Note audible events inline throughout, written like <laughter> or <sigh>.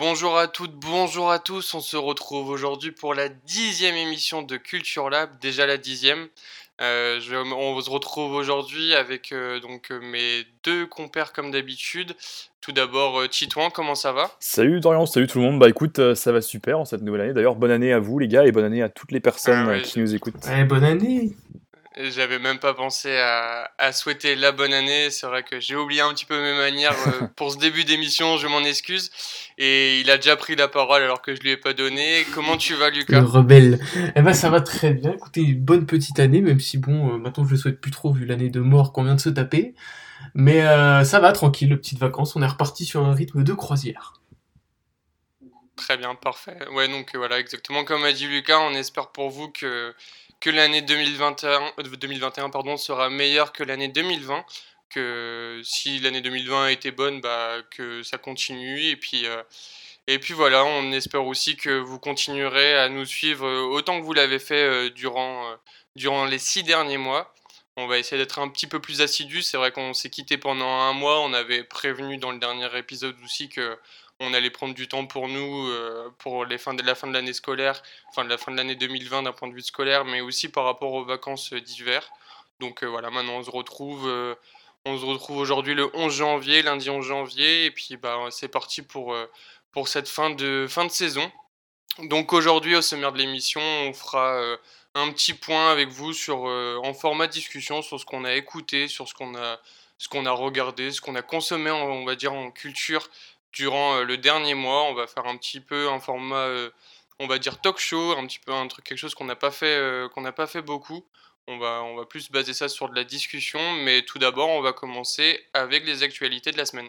Bonjour à toutes, bonjour à tous. On se retrouve aujourd'hui pour la dixième émission de Culture Lab, déjà la dixième. Euh, je- on se retrouve aujourd'hui avec euh, donc euh, mes deux compères comme d'habitude. Tout d'abord, Titouan, comment ça va? Salut Dorian, salut tout le monde. Bah écoute, ça va super en cette nouvelle année. D'ailleurs, bonne année à vous les gars et bonne année à toutes les personnes Ah ouais, qui nous écoutent. Ouais, bonne année. J'avais même pas pensé à, à souhaiter la bonne année. C'est vrai que j'ai oublié un petit peu mes manières euh, <laughs> pour ce début d'émission. Je m'en excuse. Et il a déjà pris la parole alors que je lui ai pas donné. Comment tu vas, Le Lucas? rebelle. Eh ben ça va très bien. Écoutez, une bonne petite année, même si bon, euh, maintenant je le souhaite plus trop vu l'année de mort qu'on vient de se taper. Mais euh, ça va, tranquille, petites vacances. On est reparti sur un rythme de croisière. Très bien, parfait. Ouais, donc voilà, exactement comme a dit Lucas, on espère pour vous que, que l'année 2021, euh, 2021 pardon, sera meilleure que l'année 2020. Que si l'année 2020 a été bonne, bah, que ça continue. Et puis, euh, et puis voilà, on espère aussi que vous continuerez à nous suivre euh, autant que vous l'avez fait euh, durant, euh, durant les six derniers mois. On va essayer d'être un petit peu plus assidus. C'est vrai qu'on s'est quitté pendant un mois. On avait prévenu dans le dernier épisode aussi que on allait prendre du temps pour nous, euh, pour les fins de la fin de l'année scolaire, enfin de la fin de l'année 2020 d'un point de vue scolaire, mais aussi par rapport aux vacances euh, d'hiver. Donc euh, voilà, maintenant on se retrouve, on se retrouve aujourd'hui le 11 janvier, lundi 11 janvier, et puis bah c'est parti pour pour cette fin de fin de saison. Donc aujourd'hui au sommaire de l'émission, on fera un petit point avec vous sur en format discussion sur ce qu'on a écouté, sur ce qu'on a a regardé, ce qu'on a consommé, on va dire en culture durant euh, le dernier mois. On va faire un petit peu un format, euh, on va dire talk show, un petit peu un truc, quelque chose qu'on n'a pas fait, euh, qu'on pas fait beaucoup. On va, on va plus baser ça sur de la discussion, mais tout d'abord, on va commencer avec les actualités de la semaine.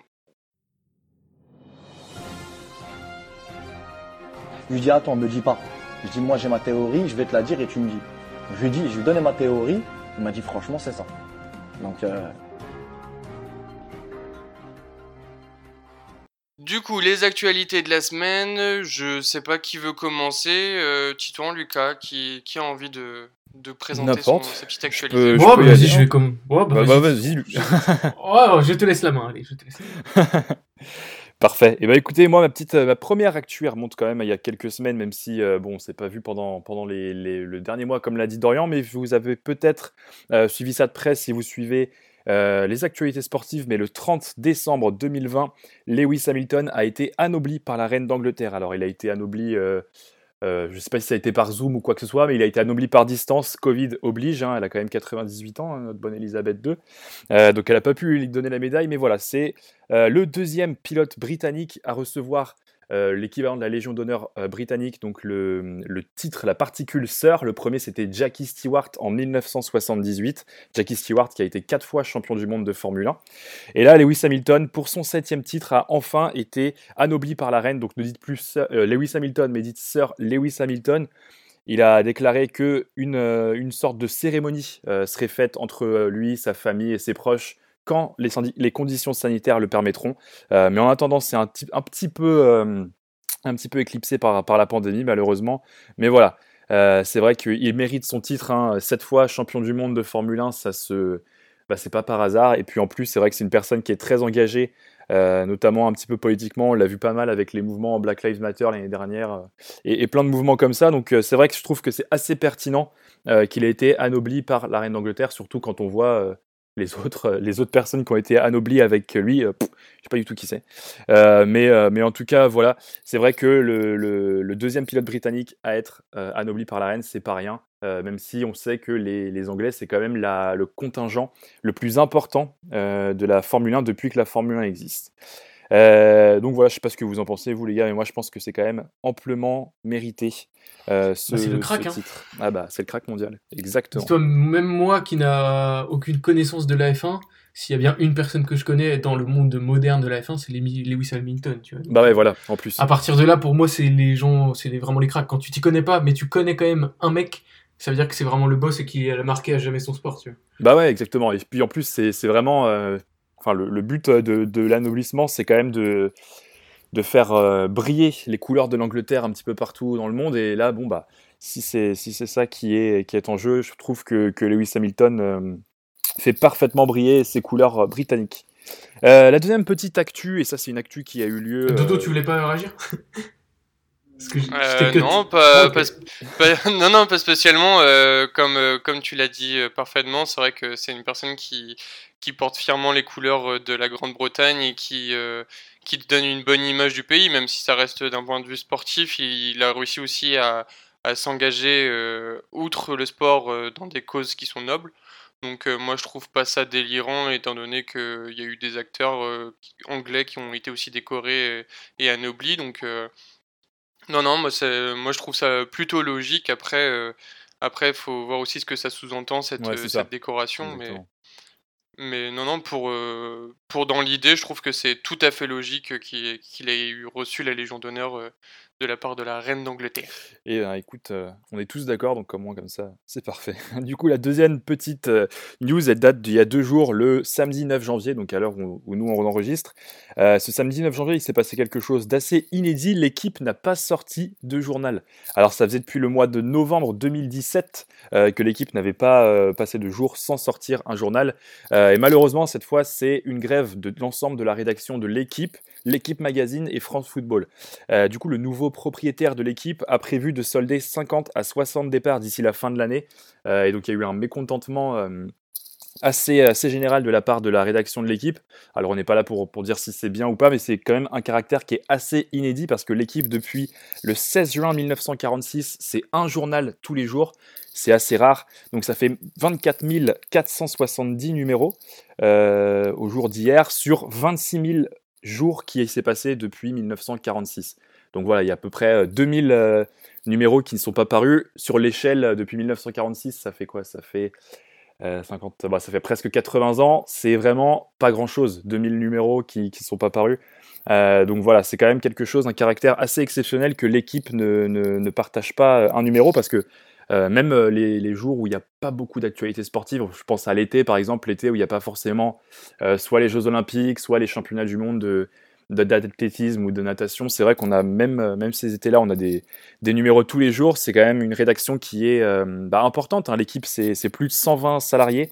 Je lui dis attends, me dis pas. Je dis moi j'ai ma théorie, je vais te la dire et tu me dis. Je lui dis, je lui donne ma théorie, il m'a dit franchement c'est ça. Donc Du coup, les actualités de la semaine, je sais pas qui veut commencer. Euh, Titouan, Lucas, qui, qui a envie de, de présenter son, sa petite peux- actualité? Euh, je Bon, peux y bah, vas-y, aller, je vais comme. Ouais, bah, Bah, bah, vas-y, Lu- <laughs> Ouais, je te laisse la main, allez, je te laisse. la main. <laughs> Parfait. Et bah écoutez, moi ma petite, euh, ma première actu remonte quand même à il y a quelques semaines, même si euh, bon, c'est pas vu pendant pendant les, les- le dernier mois comme l'a dit Dorian, mais vous avez peut-être euh, suivi ça de près si vous suivez euh, les actualités sportives. Mais le 30 décembre 2020, Lewis Hamilton a été anobli par la reine d'Angleterre. Alors il a été anobli. euh, euh, je sais pas si ça a été par Zoom ou quoi que ce soit, mais il a été anobli par distance. Covid oblige. hein, elle a quand même 98 ans, hein, notre bonne Elisabeth II. Donc elle n'a pas pu lui donner la médaille, mais voilà, c'est le deuxième pilote britannique à recevoir euh, l'équivalent de la Légion d'honneur euh, britannique, donc le, le titre, la particule Sir. Le premier, c'était Jackie Stewart en 1978. Jackie Stewart qui a été quatre fois champion du monde de Formule 1. Et là, Lewis Hamilton, pour son septième titre, a enfin été anobli par la reine. Donc ne dites plus euh, Lewis Hamilton, mais dites Sir Lewis Hamilton. Il a déclaré que une, sorte de cérémonie serait faite entre lui, sa famille et ses proches quand les, conditions sanitaires le permettront. Euh, mais en attendant, c'est un, euh, petit peu éclipsé par, la pandémie, malheureusement. Mais voilà, euh, c'est vrai qu'il mérite son titre. Hein, sept fois champion du monde de Formule 1, ça se, bah, c'est pas par hasard. Et puis en plus, c'est vrai que c'est une personne qui est très engagée, notamment un petit peu politiquement. On l'a vu pas mal avec les mouvements Black Lives Matter l'année dernière et, plein de mouvements comme ça. Donc c'est vrai que je trouve que c'est assez pertinent qu'il ait été anobli par la reine d'Angleterre, surtout quand on voit les autres, euh, les autres personnes qui ont été anoblies avec lui. euh, pff, je sais pas du tout qui c'est. Euh, mais, euh, mais en tout cas, voilà, c'est vrai que le, deuxième pilote britannique à être anobli par la reine, c'est pas rien. même si on sait que les, Anglais, c'est quand même le contingent le plus important de la Formule 1 depuis que la Formule 1 existe. Euh, donc voilà, je sais pas ce que vous en pensez, vous les gars, mais moi je pense que c'est quand même amplement mérité euh, ce, Bah, c'est le crack, ce hein. titre. Ah bah c'est le crack mondial, exactement. Même moi qui n'a aucune connaissance de la F1, s'il y a bien une personne que je connais dans le monde moderne de la F1, c'est Lewis Hamilton, tu vois. Bah ouais, voilà, en plus. À partir de là, pour moi, c'est les gens, c'est vraiment les cracks. Quand tu t'y connais pas, mais tu connais quand même un mec, ça veut dire que c'est vraiment le boss et qu'il a marqué à jamais son sport, tu vois. Bah ouais, exactement. Et puis en plus, c'est c'est vraiment. euh, Enfin, le, le but euh, de, de l'anoblissement, c'est quand même de, de faire euh, briller les couleurs de l'Angleterre un petit peu partout dans le monde. Et là, bon, bah, si c'est si c'est ça qui est, qui est en jeu, je trouve que, que Lewis Hamilton euh, fait parfaitement briller ses couleurs britanniques. Euh, la deuxième petite actu, et ça c'est une actu qui a eu lieu. Dodo, tu voulais pas réagir? <laughs> que je- je Euh, non, pas, Ah, pas pas- <laughs> non, non, pas spécialement. euh, comme, euh, comme tu l'as dit parfaitement, c'est vrai que c'est une personne qui, qui porte fièrement les couleurs de la Grande-Bretagne et qui, qui donne une bonne image du pays, même si ça reste d'un point de vue sportif. Il, il a réussi aussi à, à s'engager, outre le sport, dans des causes qui sont nobles. Donc euh, moi je trouve pas ça délirant étant donné qu'il y a eu des acteurs euh, anglais qui ont été aussi décorés et, et anoblis. Donc non, non, moi, moi je trouve ça plutôt logique. Après, euh, après, il faut voir aussi ce que ça sous-entend, cette, Ouais, euh, cette décoration. Mais, Exactement. mais non, non, pour, euh, pour dans l'idée, je trouve que c'est tout à fait logique qu'il qu'il ait eu reçu la Légion d'honneur euh, de la part de la reine d'Angleterre. Et euh, écoute, euh, on est tous d'accord, donc au moins comme ça, c'est parfait. <laughs> Du coup, la deuxième petite euh, news, elle date d'il y a deux jours, le samedi 9 janvier, donc à l'heure où, nous on enregistre. Euh, ce samedi 9 janvier, il s'est passé quelque chose d'assez inédit. L'équipe n'a pas sorti de journal. Alors, ça faisait depuis le mois de novembre 2017 euh, que l'équipe n'avait pas passé de jour sans sortir un journal. Et malheureusement, cette fois, c'est une grève de l'ensemble de la rédaction de l'équipe, l'équipe magazine et France Football. Du coup, le nouveau propriétaire de l'équipe a prévu de solder 50 à 60 départs d'ici la fin de l'année. Euh, et donc, il y a eu un mécontentement euh, assez, assez général de la part de la rédaction de l'équipe. Alors, on n'est pas là pour, pour dire si c'est bien ou pas, mais c'est quand même un caractère qui est assez inédit parce que l'équipe, depuis le 16 juin 1946, c'est un journal tous les jours. C'est assez rare. Donc, ça fait 24 470 numéros euh, au jour d'hier sur 26 000 jours qui s'est passé depuis 1946. Donc voilà, il y a à peu près euh, 2000 euh, numéros qui ne sont pas parus. Sur l'échelle, euh, depuis 1946, ça fait quoi? Ça fait euh, 50, bah, ça fait presque 80 ans. C'est vraiment pas grand-chose, 2000 numéros qui ne sont pas parus. Euh, donc voilà, c'est quand même quelque chose, un caractère assez exceptionnel que l'équipe ne, partage pas euh, un numéro parce que euh, même euh, les, jours où il n'y a pas beaucoup d'actualités sportives, je pense à l'été par exemple, l'été où il n'y a pas forcément euh, soit les Jeux Olympiques, soit les championnats du monde de, de- d'athlétisme ou de natation, c'est vrai qu'on a même, euh, même ces étés-là, on a des, des numéros tous les jours. C'est quand même une rédaction qui est euh, bah, importante. hein. L'équipe, c'est, plus de 120 salariés.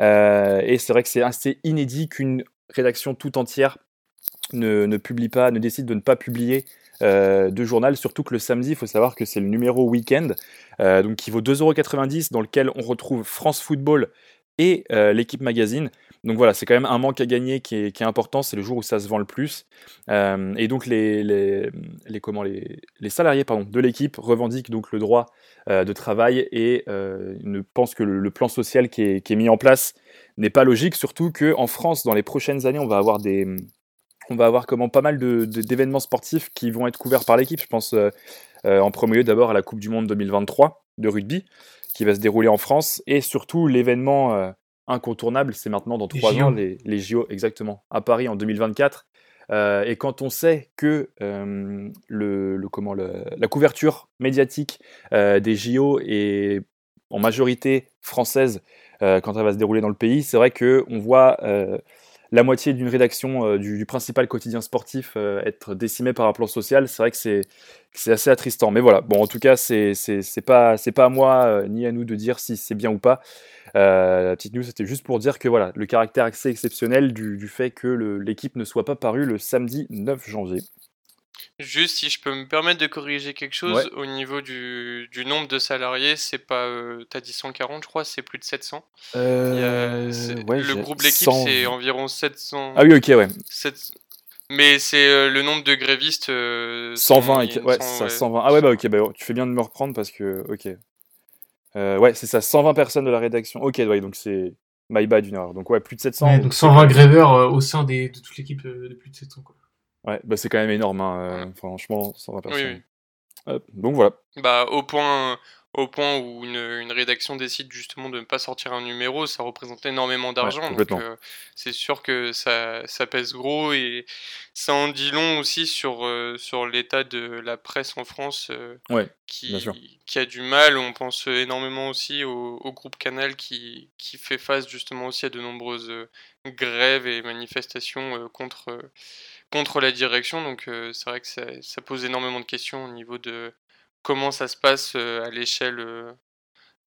Euh, et c'est vrai que c'est assez inédit qu'une rédaction tout entière ne, ne publie pas, ne décide de ne pas publier de journal, surtout que le samedi, il faut savoir que c'est le numéro week-end, donc qui vaut 2,90€, dans lequel on retrouve France Football et l'équipe magazine. Donc voilà, c'est quand même un manque à gagner qui est, important, c'est le jour où ça se vend le plus. Euh, et donc les, comment, les, les salariés pardon, de l'équipe revendiquent donc le droit euh, de travail et euh, ne pensent que le, plan social qui est, qui est mis en place n'est pas logique, surtout qu'en France, dans les prochaines années, on va avoir des, on va avoir comment pas mal d'événements sportifs qui vont être couverts par l'équipe. Je pense en premier lieu d'abord à la Coupe du Monde 2023 de rugby qui va se dérouler en France et surtout l'événement incontournable, c'est maintenant dans trois ans les, les JO exactement à Paris en 2024. Euh, et quand on sait que euh, le, le- comment, le- la couverture médiatique euh, des JO est en majorité française quand elle va se dérouler dans le pays, c'est vrai que on voit la moitié d'une rédaction euh, du, principal quotidien sportif euh, être décimée par un plan social, c'est vrai que c'est assez attristant. Mais voilà, bon, en tout cas, c'est pas pas à moi euh, ni à nous de dire si c'est bien ou pas. La petite news, c'était juste pour dire que voilà, le caractère assez exceptionnel du, fait que l'équipe ne soit pas parue le samedi 9 janvier. Juste si je peux me permettre de corriger quelque chose, Ouais. au niveau du, du nombre de salariés, c'est pas. euh, T'as dit 140, je crois, c'est plus de 700. Il y a- Euh, ouais, le groupe L'équipe, 100. c'est environ 700. Ah oui, ok, ouais. 7 Mais c'est euh, le nombre de grévistes. euh, 120, sont- et que- ouais, sont- c'est ça, ouais. 120. Ah ouais, bah ok, bah, tu fais bien de me reprendre parce que, ok. Euh, ouais, c'est ça, 120 personnes de la rédaction. Ok, ouais, donc c'est my bad une erreur. Donc ouais, plus de 700. Ouais, donc 120 gréveurs euh, au sein des, de toute l'équipe euh, de plus de 700. Quoi. Ouais, bah c'est quand même énorme, hein, euh, franchement, 120 Oui, personnes. oui. Hop, donc voilà. Bah, au point, au point où une, une rédaction décide justement de ne pas sortir un numéro, ça représente énormément d'argent. donc euh, c'est sûr que ça, ça pèse gros et ça en dit long aussi sur, euh, sur l'état de la presse en France euh, Ouais, qui, a du mal. On pense énormément aussi au, au groupe Canal qui, qui fait face justement aussi à de nombreuses grèves et manifestations contre, contre la direction. Donc euh, c'est vrai que ça, ça pose énormément de questions au niveau de comment ça se passe euh, à l'échelle euh,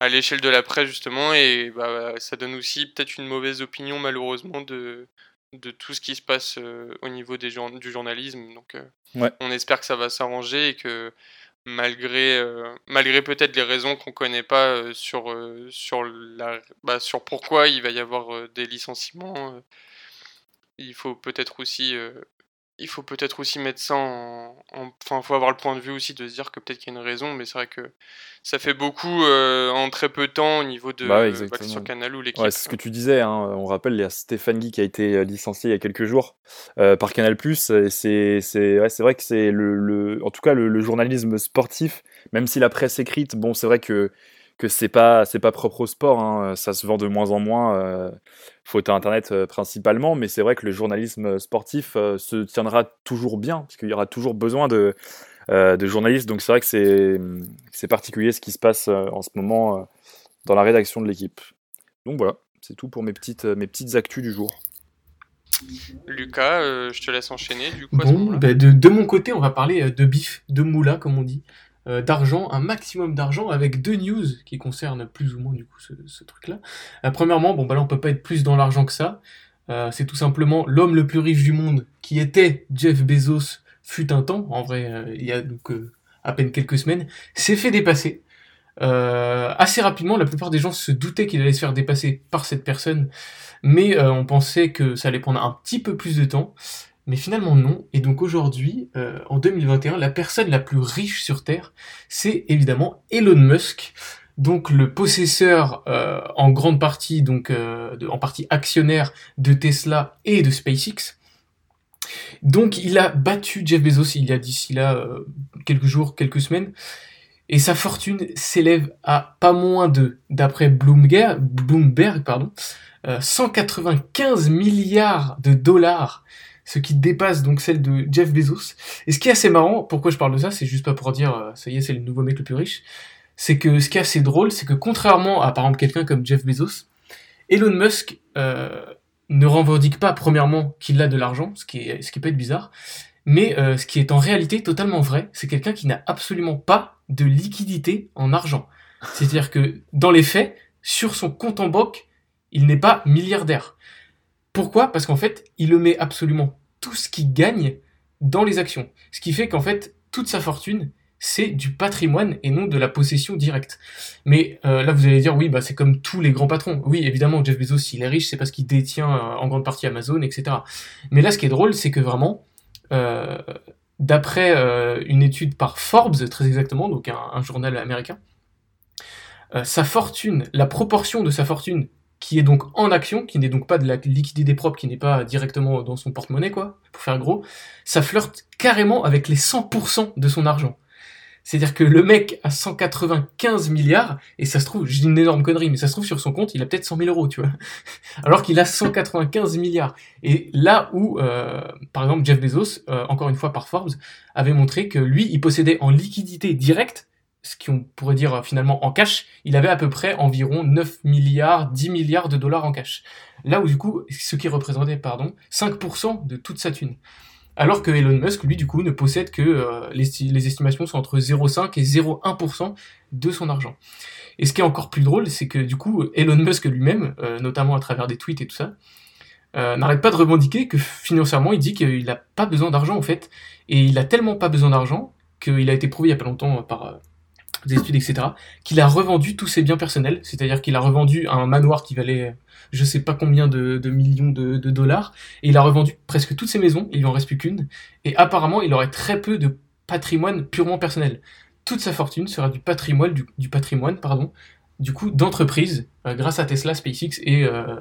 à l'échelle de la presse justement et bah, ça donne aussi peut-être une mauvaise opinion malheureusement de de tout ce qui se passe au niveau des du journalisme. Donc, Ouais. on espère que ça va s'arranger et que malgré, malgré peut-être les raisons qu'on connaît pas sur, sur, la, bah, sur pourquoi il va y avoir des licenciements, il faut peut-être aussi il faut peut-être aussi mettre ça en, Enfin, faut avoir le point de vue aussi de se dire que peut-être qu'il y a une raison, mais c'est vrai que ça fait beaucoup euh, en très peu de temps au niveau de bah bah, sur Canal ou l'équipe. Ouais, c'est ce que tu disais. Hein. On rappelle, il y a Stéphane Guy qui a été euh, licencié il y a quelques jours euh, par Canal+. Et c'est c'est ouais, vrai que c'est le, le, en tout cas le, le, journalisme sportif, même si la presse écrite, bon, c'est vrai que que c'est pas c'est pas propre au sport. Hein. Ça se vend de moins en moins, euh, faute à Internet euh, principalement. Mais c'est vrai que le journalisme sportif euh, se tiendra toujours bien, parce qu'il y aura toujours besoin de, euh, de journalistes. Donc c'est vrai que c'est c'est particulier ce qui se passe en ce moment dans la rédaction de l'équipe. Donc voilà, c'est tout pour mes petites mes petites actus du jour. Lucas, je te laisse enchaîner du coup. Bah, de, de, mon côté, on va parler de bif, de moula comme on dit. Euh, d'argent, un maximum d'argent, avec deux news qui concernent plus ou moins du coup ce, truc-là. Euh, premièrement, bon bah là on peut pas être plus dans l'argent que ça. Euh, c'est tout simplement l'homme le plus riche du monde, qui était Jeff Bezos, fut un temps, en vrai il y a donc à peine quelques semaines, s'est fait dépasser. assez rapidement, la plupart des gens se doutaient qu'il allait se faire dépasser par cette personne, mais on pensait que ça allait prendre un petit peu plus de temps. Mais finalement non. Et donc aujourd'hui, euh, en 2021, la personne la plus riche sur Terre, c'est évidemment Elon Musk, donc le possesseur euh, en grande partie, donc euh, en partie actionnaire de Tesla et de SpaceX. Donc il a battu Jeff Bezos il y a d'ici là quelques jours, quelques semaines, et sa fortune s'élève à pas moins de, d'après Bloomberg, Bloomberg pardon, 195 milliards de dollars ce qui dépasse donc celle de Jeff Bezos. Et ce qui est assez marrant, pourquoi je parle de ça, c'est juste pas pour dire euh, ça y est, c'est le nouveau mec le plus riche. C'est que ce qui est assez drôle, c'est que contrairement à par exemple quelqu'un comme Jeff Bezos, Elon Musk euh, ne revendique pas premièrement qu'il a de l'argent, ce qui est ce qui peut être bizarre, mais euh, ce qui est en réalité totalement vrai, c'est quelqu'un qui n'a absolument pas de liquidité en argent. C'est-à-dire que dans les faits, sur son compte en banque, il n'est pas milliardaire. Pourquoi? Parce qu'en fait, il le met absolument tout ce qu'il gagne dans les actions. Ce qui fait qu'en fait, toute sa fortune, c'est du patrimoine et non de la possession directe. Mais euh, là, vous allez dire, oui, bah, c'est comme tous les grands patrons. Oui, évidemment, Jeff Bezos, s'il est riche, c'est parce qu'il détient euh, en grande partie Amazon, etc. Mais là, ce qui est drôle, c'est que vraiment, euh, d'après une étude par Forbes, très exactement, donc un journal américain, sa fortune, la proportion de sa fortune qui est donc en action, qui n'est donc pas de la liquidité propre, qui n'est pas directement dans son porte-monnaie, quoi, pour faire gros, ça flirte carrément avec les 100% de son argent. C'est-à-dire que le mec a 195 milliards, et ça se trouve, je dis une énorme connerie, mais ça se trouve sur son compte, il a peut-être 100 000 euros, tu vois. <laughs> Alors qu'il a 195 milliards. Et là où, euh, par exemple, Jeff Bezos, euh, encore une fois par Forbes, avait montré que lui, il possédait en liquidité directe ce qu'on pourrait dire euh, finalement en cash, il avait à peu près environ 9 milliards, 10 milliards de dollars en cash. Là où du coup, ce qui représentait, pardon, 5% de toute sa thune. Alors que Elon Musk, lui, du coup, ne possède que euh, les, estimations sont entre 0,5 et 0,1% de son argent. Et ce qui est encore plus drôle, c'est que du coup, Elon Musk lui-même, euh, notamment à travers des tweets et tout ça, n'arrête pas de revendiquer que financièrement, il dit qu'il n'a pas besoin d'argent en fait, et il a tellement pas besoin d'argent qu'il a été prouvé il y a pas longtemps par des études, etc., qu'il a revendu tous ses biens personnels, c'est-à-dire qu'il a revendu un manoir qui valait je sais pas combien de, millions de, dollars, et il a revendu presque toutes ses maisons, il lui en reste plus qu'une, et apparemment il aurait très peu de patrimoine purement personnel. Toute sa fortune sera du patrimoine, du, patrimoine, pardon, du coup d'entreprise, euh, grâce à Tesla, SpaceX et euh,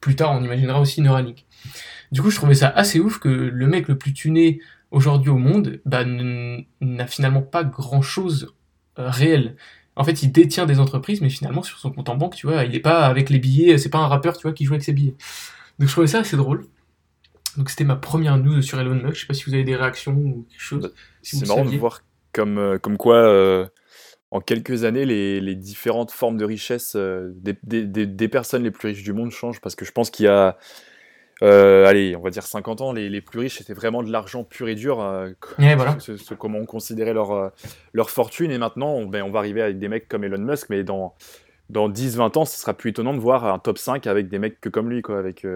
plus tard on imaginera aussi Neuralink. Du coup je trouvais ça assez ouf que le mec le plus tuné aujourd'hui au monde bah, n'a finalement pas grand chose réel. En fait, il détient des entreprises, mais finalement, sur son compte en banque, tu vois, il n'est pas avec les billets, c'est pas un rappeur, tu vois, qui joue avec ses billets. Donc je trouvais ça assez drôle. Donc c'était ma première news sur Elon Musk. Je sais pas si vous avez des réactions ou quelque chose. c'est marrant de voir comme, euh, comme quoi, euh, en quelques années, les, les, différentes formes de richesse des, des, des, personnes les plus riches du monde changent. Parce que je pense qu'il y a euh, allez, on va dire 50 ans, les, les plus riches c'était vraiment de l'argent pur et dur, euh, voilà. ce, comment on considérait leur, euh, leur fortune. Et maintenant, on, ben, on va arriver avec des mecs comme Elon Musk, mais dans, dans 10-20 ans, ce sera plus étonnant de voir un top 5 avec des mecs que comme lui, quoi, avec,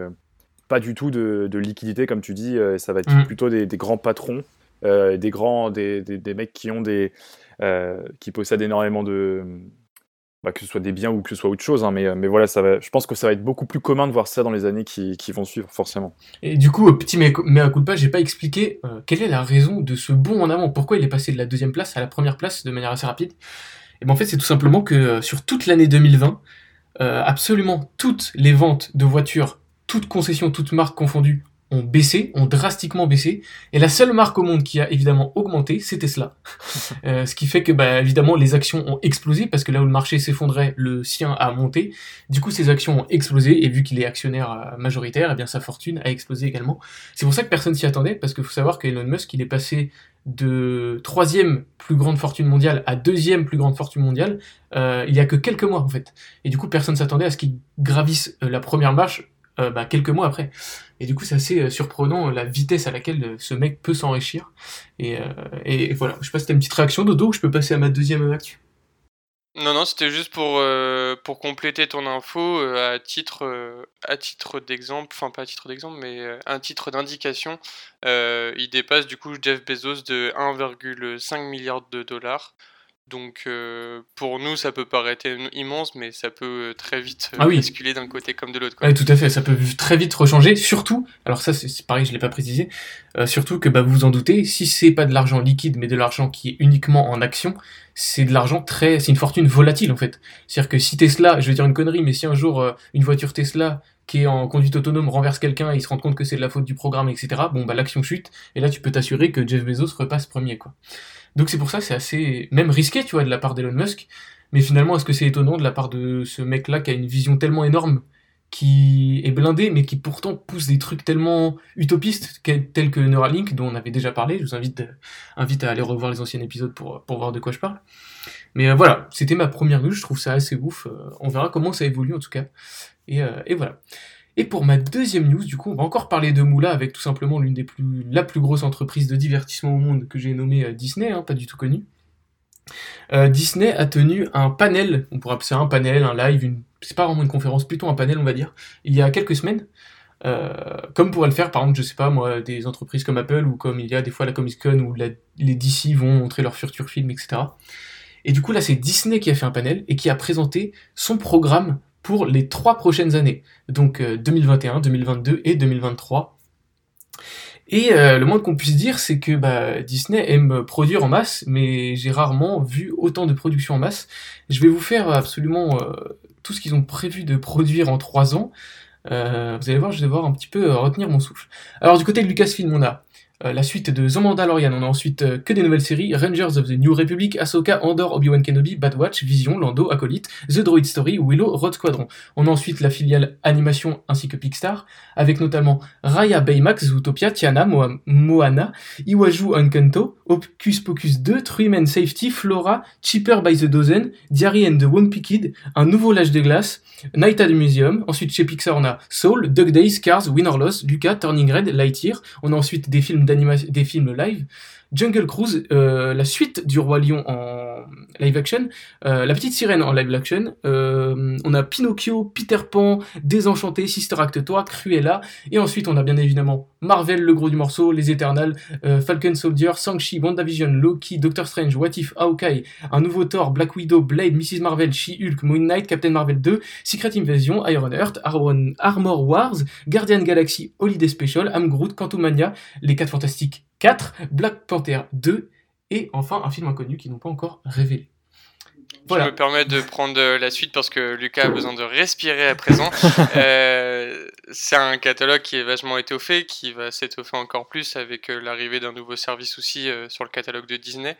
pas du tout de, de liquidité, comme tu dis. ça va être Mm. plutôt des, des grands patrons, des grands, des, des, des mecs qui ont des, qui possèdent énormément de, bah, que ce soit des biens ou que ce soit autre chose. hein, mais, euh, mais voilà, ça va, je pense que ça va être beaucoup plus commun de voir ça dans les années qui, qui vont suivre, forcément. Et du coup, euh, petit mea culpa, j'ai pas expliqué euh, quelle est la raison de ce bond en avant? Pourquoi il est passé de la deuxième place à la première place de manière assez rapide? Et ben en fait, c'est tout simplement que sur toute l'année 2020, euh, absolument toutes les ventes de voitures, toutes concessions, toutes marques confondues, ont baissé, ont drastiquement baissé. Et la seule marque au monde qui a évidemment augmenté, c'est Tesla. <laughs> Euh, ce qui fait que, bah, évidemment, les actions ont explosé parce que là où le marché s'effondrait, le sien a monté. Du coup, ses actions ont explosé et vu qu'il est actionnaire euh, majoritaire, eh bien sa fortune a explosé également. C'est pour ça que personne s'y attendait parce qu'il faut savoir qu'Elon Musk, il est passé de troisième plus grande fortune mondiale à deuxième plus grande fortune mondiale euh, il y a que quelques mois en fait. Et du coup, personne s'attendait à ce qu'il gravisse euh, la première marche euh, bah, quelques mois après. Et du coup, c'est assez euh, surprenant euh, la vitesse à laquelle ce mec peut s'enrichir. Et, euh, voilà, je sais pas si t'as une petite réaction Dodo ou je peux passer à ma deuxième actu. Non, non, c'était juste pour, pour compléter ton info à titre, à titre d'exemple, enfin pas à titre d'exemple, mais un titre d'indication. il dépasse du coup Jeff Bezos de 1,5 milliard de dollars. Donc euh, pour nous, ça peut paraître immense, mais ça peut euh, très vite euh, Ah oui. basculer d'un côté comme de l'autre. Ouais, tout à fait, ça peut très vite rechanger, surtout, alors ça c'est pareil, je l'ai pas précisé, euh, surtout que bah, vous vous en doutez, si c'est pas de l'argent liquide, mais de l'argent qui est uniquement en action, c'est de l'argent très, c'est une fortune volatile en fait. C'est-à-dire que si Tesla, je vais dire une connerie, mais si un jour euh, une voiture Tesla qui est en conduite autonome renverse quelqu'un et il se rend compte que c'est de la faute du programme, etc., bon bah l'action chute, et là tu peux t'assurer que Jeff Bezos repasse premier quoi. Donc c'est pour ça que c'est assez, même risqué, tu vois, de la part d'Elon Musk, mais finalement est-ce que c'est étonnant de la part de ce mec-là qui a une vision tellement énorme qui est blindé, mais qui pourtant pousse des trucs tellement utopistes, tels que Neuralink, dont on avait déjà parlé. Je vous invite, à aller revoir les anciens épisodes pour, pour voir de quoi je parle. Mais euh, voilà, c'était ma première news, je trouve ça assez ouf. Euh, on verra comment ça évolue en tout cas. Et, euh, et voilà. Et pour ma deuxième news, du coup, on va encore parler de Moula avec tout simplement l'une des plus, la plus grosse entreprise de divertissement au monde que j'ai nommée euh, Disney, hein, pas du tout connue. Euh, Disney a tenu un panel, on pourrait appeler ça un panel, un live, une... c'est pas vraiment une conférence, plutôt un panel on va dire, il y a quelques semaines, euh, comme pourrait le faire par exemple, je sais pas moi, des entreprises comme Apple ou comme il y a des fois la Comic Con où les DC vont montrer leurs futurs films, etc. Et du coup là c'est Disney qui a fait un panel et qui a présenté son programme pour les trois prochaines années, donc euh, 2021, 2022 et 2023. Et euh, le moins qu'on puisse dire, c'est que bah, Disney aime produire en masse, mais j'ai rarement vu autant de production en masse. Je vais vous faire absolument euh, tout ce qu'ils ont prévu de produire en trois ans. Euh, vous allez voir, je vais devoir un petit peu euh, retenir mon souffle. Alors du côté de Lucasfilm, on a euh, la suite de The Mandalorian, on a ensuite euh, que des nouvelles séries, Rangers of the New Republic, Ahsoka, Andor, Obi-Wan Kenobi, Bad Watch, Vision, Lando, Acolyte, The Droid Story, Willow, Road Squadron. On a ensuite la filiale animation ainsi que Pixar, avec notamment Raya Baymax, Zootopia, Tiana, Moa- Moana, Iwaju Encanto, Hocus Pocus 2, Three Men Safety, Flora, Cheaper by the Dozen, Diary and the Wimpy Kid, Un Nouveau L'Âge de Glace, Night at the Museum. Ensuite, chez Pixar, on a Soul, Dug Days, Cars, Win or Loss, Luca, Turning Red, Lightyear. On a ensuite des films des films live. Jungle Cruise, euh, la suite du Roi Lion en live action, euh, La Petite Sirène en live action, euh, on a Pinocchio, Peter Pan, Désenchanté, Sister Act 3, Cruella, et ensuite on a bien évidemment Marvel, le gros du morceau, Les Éternels, euh, Falcon Soldier, Shang-Chi, WandaVision, Loki, Doctor Strange, What If, Hawkeye, un nouveau Thor, Black Widow, Blade, Mrs. Marvel, She-Hulk, Moon Knight, Captain Marvel 2, Secret Invasion, Iron Heart, Armor Armor Wars, Guardian Galaxy, Holiday Special, Am Groot, Quantumania, Les 4 Fantastiques 4, Black Panther 2, et enfin un film inconnu qu'ils n'ont pas encore révélé. Je me permets de prendre euh, la suite parce que Lucas a besoin de respirer à présent. <laughs> Euh, c'est un catalogue qui est vachement étoffé, qui va s'étoffer encore plus avec euh, l'arrivée d'un nouveau service aussi euh, sur le catalogue de Disney.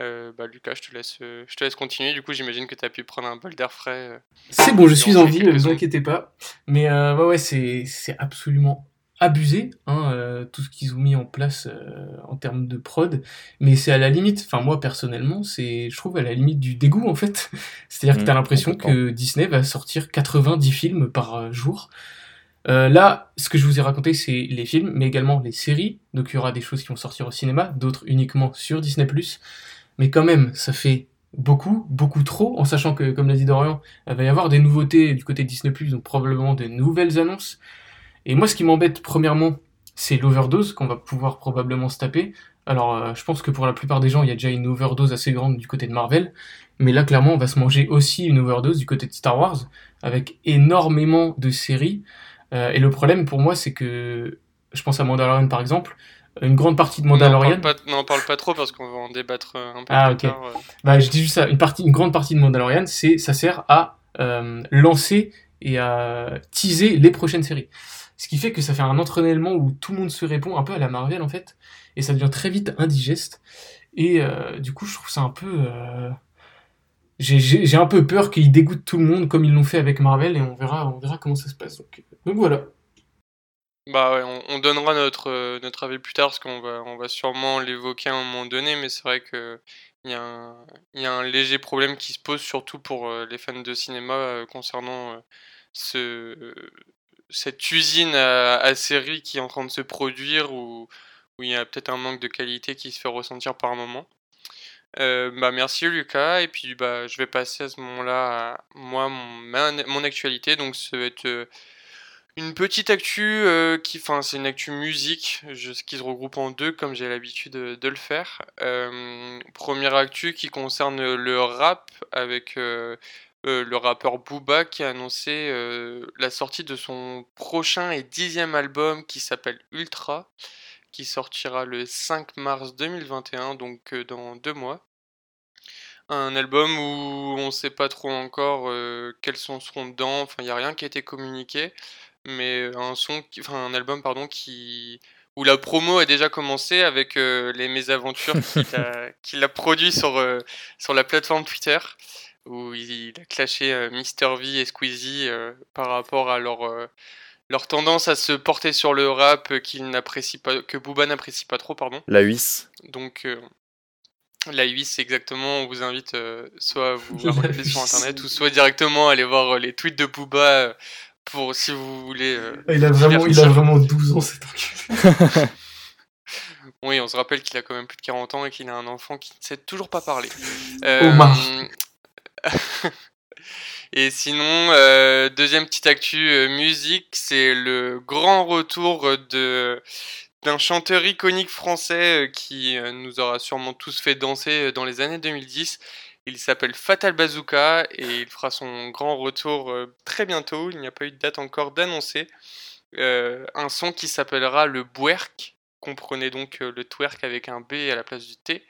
Euh, bah, Lucas, je te laisse, je te laisse continuer. Du coup, j'imagine que tu as pu prendre un bol d'air frais. C'est bon, je suis en vie, ne vous inquiétez pas. Mais ouais, ouais, c'est absolument abusé, hein, euh, tout ce qu'ils ont mis en place euh, en termes de prod. Mais c'est à la limite, enfin moi personnellement, c'est, je trouve à la limite du dégoût en fait. <laughs> C'est-à-dire que Mmh, t'as l'impression complètement. que Disney va sortir 90 films par euh, jour. Euh, là, ce que je vous ai raconté, c'est les films, mais également les séries. Donc il y aura des choses qui vont sortir au cinéma, d'autres uniquement sur Disney+. Mais quand même, ça fait beaucoup, beaucoup trop, en sachant que, comme l'a dit Dorian, il va y avoir des nouveautés du côté de Disney+, donc probablement de nouvelles annonces. Et moi, ce qui m'embête, premièrement, c'est l'overdose qu'on va pouvoir probablement se taper. Alors, euh, je pense que pour la plupart des gens, il y a déjà une overdose assez grande du côté de Marvel. Mais là, clairement, on va se manger aussi une overdose du côté de Star Wars, avec énormément de séries. Euh, et le problème pour moi, c'est que, je pense à Mandalorian par exemple, une grande partie de Mandalorian. N'en parle, pas trop parce qu'on va en débattre euh, un peu ah, plus tard. Bah, je dis juste ça. Une, partie, une grande partie de Mandalorian, ça sert à lancer et à teaser les prochaines séries. Ce qui fait que ça fait un entraînement où tout le monde se répond, un peu à la Marvel en fait, et ça devient très vite indigeste. Et euh, du coup, je trouve ça un peu. Euh... J'ai un peu peur qu'ils dégoûtent tout le monde comme ils l'ont fait avec Marvel, et on verra, on verra comment ça se passe. Donc, donc voilà. Bah ouais, on, on donnera notre, euh, notre avis plus tard, parce qu'on va, on va sûrement l'évoquer à un moment donné, mais c'est vrai que il y, a un, y a un léger problème qui se pose, surtout pour euh, les fans de cinéma, concernant ce, cette usine à, série qui est en train de se produire où, il y a peut-être un manque de qualité qui se fait ressentir par moment. Euh, bah merci Lucas. Et puis bah je vais passer à ce moment-là à moi mon, actualité. Donc ça va être euh, une petite actu euh, qui enfin c'est une actu musique je, qui se regroupe en deux comme j'ai l'habitude de, de, le faire. Première actu qui concerne le rap avec euh, le rappeur Booba qui a annoncé euh, la sortie de son prochain et dixième album qui s'appelle Ultra, qui sortira le 5 mars 2021, donc euh, dans deux mois. Un album où on ne sait pas trop encore quels sons seront dedans, enfin il n'y a rien qui a été communiqué, mais un son, enfin un album pardon qui où la promo a déjà commencé avec les mésaventures qu'il a, <laughs> produit sur, sur la plateforme Twitter où il a clashé euh, Mister V et Squeezie euh, par rapport à leur, euh, leur tendance à se porter sur le rap qu'il n'apprécie pas, que Booba n'apprécie pas trop, pardon. La huisse. Donc la huisse, c'est exactement, on vous invite soit à vous <laughs> regarder sur internet ou soit directement à aller voir les tweets de Booba pour si vous voulez. Ah, il, a vraiment, il a vraiment 12 ans cet enculé. <laughs> oui, on se rappelle qu'il a quand même plus de 40 ans et qu'il a un enfant qui ne sait toujours pas parler. Omar. <laughs> Et sinon, euh, deuxième petite actu euh, musique, c'est le grand retour de d'un chanteur iconique français euh, qui nous aura sûrement tous fait danser dans les années 2010. Il s'appelle Fatal Bazooka et il fera son grand retour très bientôt. Il n'y a pas eu de date encore d'annoncer. un son qui s'appellera le Bwerk. Comprenez donc le twerk avec un B à la place du T.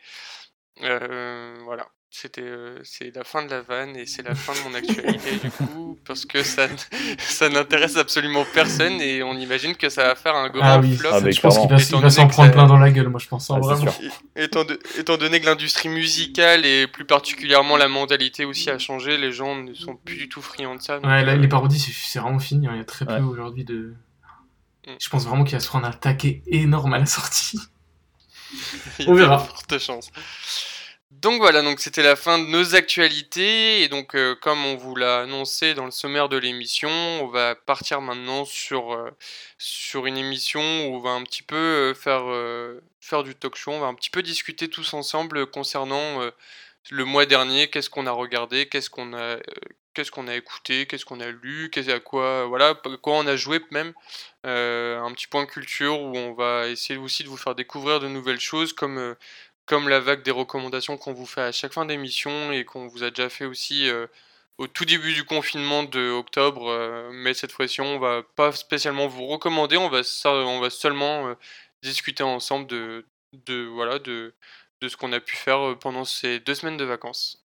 voilà. C'était, euh, c'est la fin de la vanne et c'est la fin de mon <laughs> actualité du coup, parce que ça, <laughs> ça n'intéresse absolument personne et on imagine que ça va faire un grand ah oui, flop. Ah, je pense qu'il va, s'en prendre plein dans la gueule, moi je pense, hein, vraiment. <laughs> Étant, étant, donné que l'industrie musicale et plus particulièrement la mentalité aussi a changé, les gens ne sont plus du tout friands de ça. ouais, là, euh, les parodies c'est, vraiment fini, hein, il y a très peu aujourd'hui de... Mm. Je pense vraiment qu'il va se prendre un taquet énorme à la sortie. on verra. Forte chance. Donc voilà, donc c'était la fin de nos actualités. Et donc euh, comme on vous l'a annoncé dans le sommaire de l'émission, on va partir maintenant sur, euh, une émission où on va un petit peu euh, faire, du talk show, on va un petit peu discuter tous ensemble concernant le mois dernier, qu'est-ce qu'on a regardé, qu'est-ce qu'on a qu'est-ce qu'on a écouté, qu'est-ce qu'on a lu, qu'est-ce à quoi voilà, quoi on a joué même. un petit point culture où on va essayer aussi de vous faire découvrir de nouvelles choses comme comme la vague des recommandations qu'on vous fait à chaque fin d'émission et qu'on vous a déjà fait aussi euh, au tout début du confinement de octobre. Euh, mais cette fois-ci, on va pas spécialement vous recommander, on va, on va seulement euh, discuter ensemble de, de, voilà, de, de ce qu'on a pu faire pendant ces deux semaines de vacances.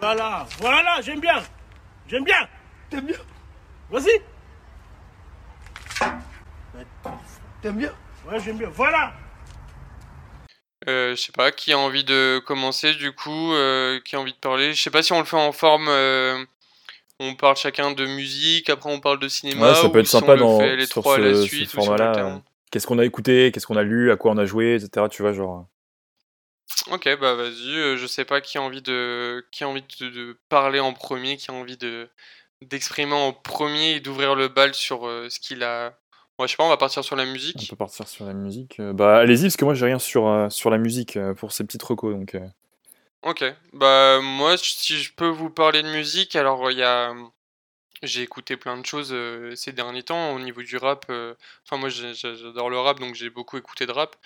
Voilà, voilà, j'aime bien, j'aime bien, t'aimes bien, vas-y. T'aimes bien? Ouais, j'aime bien, voilà euh, je sais pas, qui a envie de commencer du coup, euh, qui a envie de parler. Je sais pas si on le fait en forme, euh, on parle chacun de musique, après on parle de cinéma. Ouais, ça peut être sympa dans les sur trois ce, à la ce suite. format-là. Qu'est-ce qu'on a écouté, qu'est-ce qu'on a lu, à quoi on a joué, etc. Tu vois, genre. Ok, bah vas-y. je sais pas qui a envie de, qui a envie de, de, parler en premier, qui a envie de d'exprimer en premier et d'ouvrir le bal sur ce qu'il a Ouais, je sais pas, on va partir sur la musique. On peut partir sur la musique. Euh, bah, allez-y, parce que moi, j'ai rien sur, euh, sur la musique euh, pour ces petites recos. Donc, Ok. Bah, moi, si je peux vous parler de musique, alors il y a. j'ai écouté plein de choses euh, ces derniers temps au niveau du rap. euh, Enfin, moi j'adore le rap, donc j'ai beaucoup écouté de rap.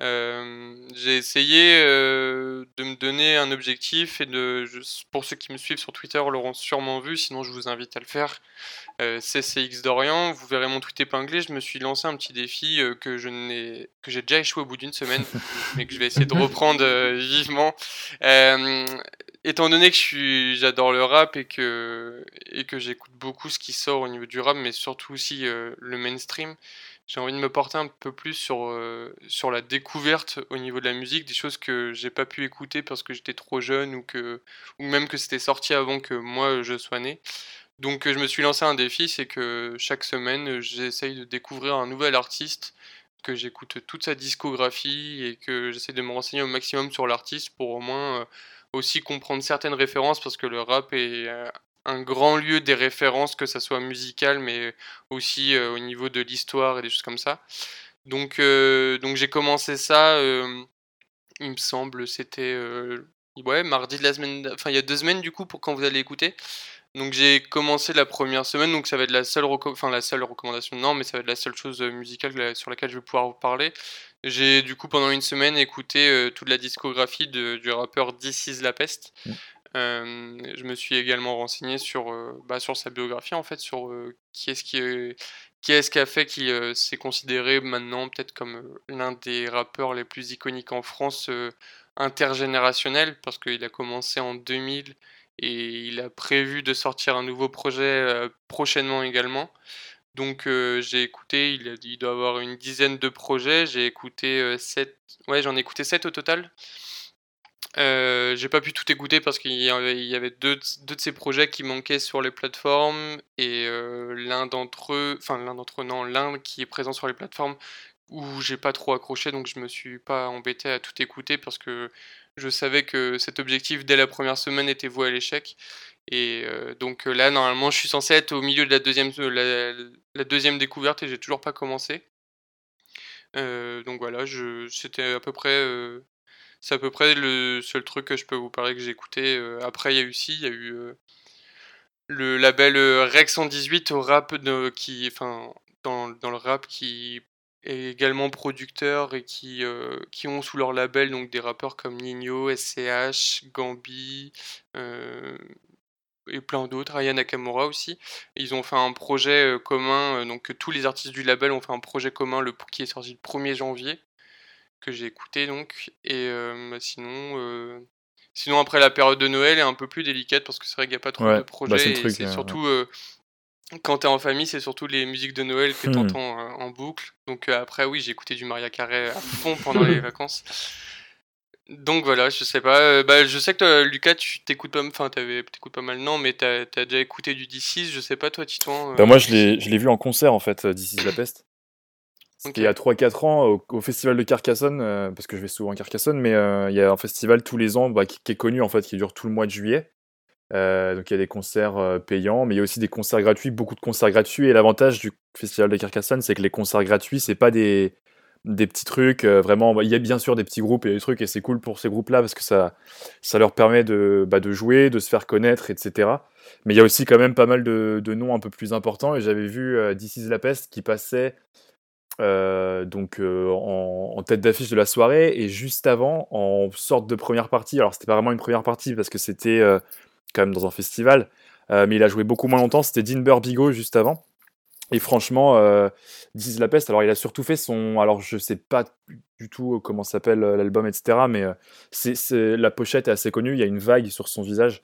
Euh, j'ai essayé de me donner un objectif et de, je- pour ceux qui me suivent sur Twitter l'auront sûrement vu, sinon je vous invite à le faire. CCX Dorian, vous verrez mon tweet épinglé. Je me suis lancé un petit défi que je n'ai, que j'ai déjà échoué au bout d'une semaine, <laughs> mais que je vais essayer de reprendre vivement. Étant donné que j'adore le rap et que, et que j'écoute beaucoup ce qui sort au niveau du rap, mais surtout aussi euh, le mainstream, j'ai envie de me porter un peu plus sur, euh, sur la découverte au niveau de la musique, des choses que j'ai pas pu écouter parce que j'étais trop jeune ou, que, ou même que c'était sorti avant que moi je sois né. Donc je me suis lancé un défi, c'est que chaque semaine j'essaye de découvrir un nouvel artiste, que j'écoute toute sa discographie et que j'essaie de me renseigner au maximum sur l'artiste pour au moins euh, aussi comprendre certaines références parce que le rap est euh, un grand lieu des références, que ça soit musical mais aussi euh, au niveau de l'histoire et des choses comme ça. Donc, euh, donc j'ai commencé ça, il me semble, c'était ouais, mardi de la semaine, enfin il y a deux semaines du coup pour quand vous allez écouter. Donc j'ai commencé la première semaine, donc ça va être la seule, la seule recommandation, non, mais ça va être la seule chose musicale sur laquelle je vais pouvoir vous parler. J'ai du coup pendant une semaine écouté euh, toute la discographie de- du rappeur This Is La Peste. Mm. Euh, je me suis également renseigné sur, euh, bah, sur sa biographie en fait, sur qui est-ce qui, est- qui qui a fait qu'il euh, s'est considéré maintenant peut-être comme l'un des rappeurs les plus iconiques en France intergénérationnel parce qu'il a commencé en 2000 et il a prévu de sortir un nouveau projet prochainement également. Donc euh, j'ai écouté, il, il doit avoir une dizaine de projets, j'ai écouté euh, sept, ouais j'en ai écouté 7 au total. Euh, j'ai pas pu tout écouter parce qu'il y avait, deux, de- deux de ces projets qui manquaient sur les plateformes et l'un d'entre eux, enfin l'un d'entre eux non, l'un qui est présent sur les plateformes où j'ai pas trop accroché. Donc je me suis pas embêté à tout écouter parce que je savais que cet objectif dès la première semaine était voué à l'échec et euh, donc euh, là normalement je suis censé être au milieu de la deuxième, euh, la, deuxième découverte et j'ai toujours pas commencé. Donc voilà, c'était à peu près, c'est à peu près le seul truc que je peux vous parler que j'ai écouté. Après, il y a eu aussi, il y a eu le label Rex 118 au rap de, qui, enfin, dans, dans le rap qui est également producteur et qui, qui ont sous leur label donc des rappeurs comme Nino, SCH, Gambi et plein d'autres, Aya Nakamura aussi. Ils ont fait un projet euh, commun, euh, donc tous les artistes du label ont fait un projet commun le, qui est sorti le 1er janvier que j'ai écouté donc et euh, sinon euh, sinon après la période de Noël est un peu plus délicate parce que c'est vrai qu'il n'y a pas trop Ouais, de bah, projets c'est surtout euh, quand t'es en famille c'est surtout les musiques de Noël que Hmm. t'entends euh, en boucle donc après oui j'ai écouté du Maria Carey à fond pendant les <laughs> vacances donc voilà je sais pas euh, bah, je sais que toi, Lucas tu t'écoutes pas enfin t'écoutes pas mal non mais t'as as déjà écouté du D6 je sais pas toi Titouan euh, Bah, moi, je l'ai vu en concert, en fait, euh, d'ici la peste. C'était il y a 3-4 ans au, au festival de Carcassonne, euh, parce que je vais souvent à Carcassonne, mais il y a un festival tous les ans bah, qui, qui est connu, en fait, qui dure tout le mois de juillet. Donc il y a des concerts payants, mais il y a aussi des concerts gratuits, beaucoup de concerts gratuits. Et l'avantage du festival de Carcassonne, c'est que les concerts gratuits, c'est pas des, des petits trucs, euh, vraiment. Il y a bien sûr des petits groupes et des trucs, et c'est cool pour ces groupes-là parce que ça, ça leur permet de, bah, de jouer, de se faire connaître, etc. Mais il y a aussi quand même pas mal de, noms un peu plus importants. Et j'avais vu euh, This is La Peste qui passait euh, donc euh, en, en tête d'affiche de la soirée et juste avant en sorte de première partie. Alors c'était pas vraiment une première partie parce que c'était quand même dans un festival, mais il a joué beaucoup moins longtemps. C'était Dean Burbigo juste avant. Et franchement, euh, This is La Peste, alors il a surtout fait son. Alors je sais pas du tout comment s'appelle euh, l'album, etc. Mais euh, c'est, la pochette est assez connue. Il y a une vague sur son visage.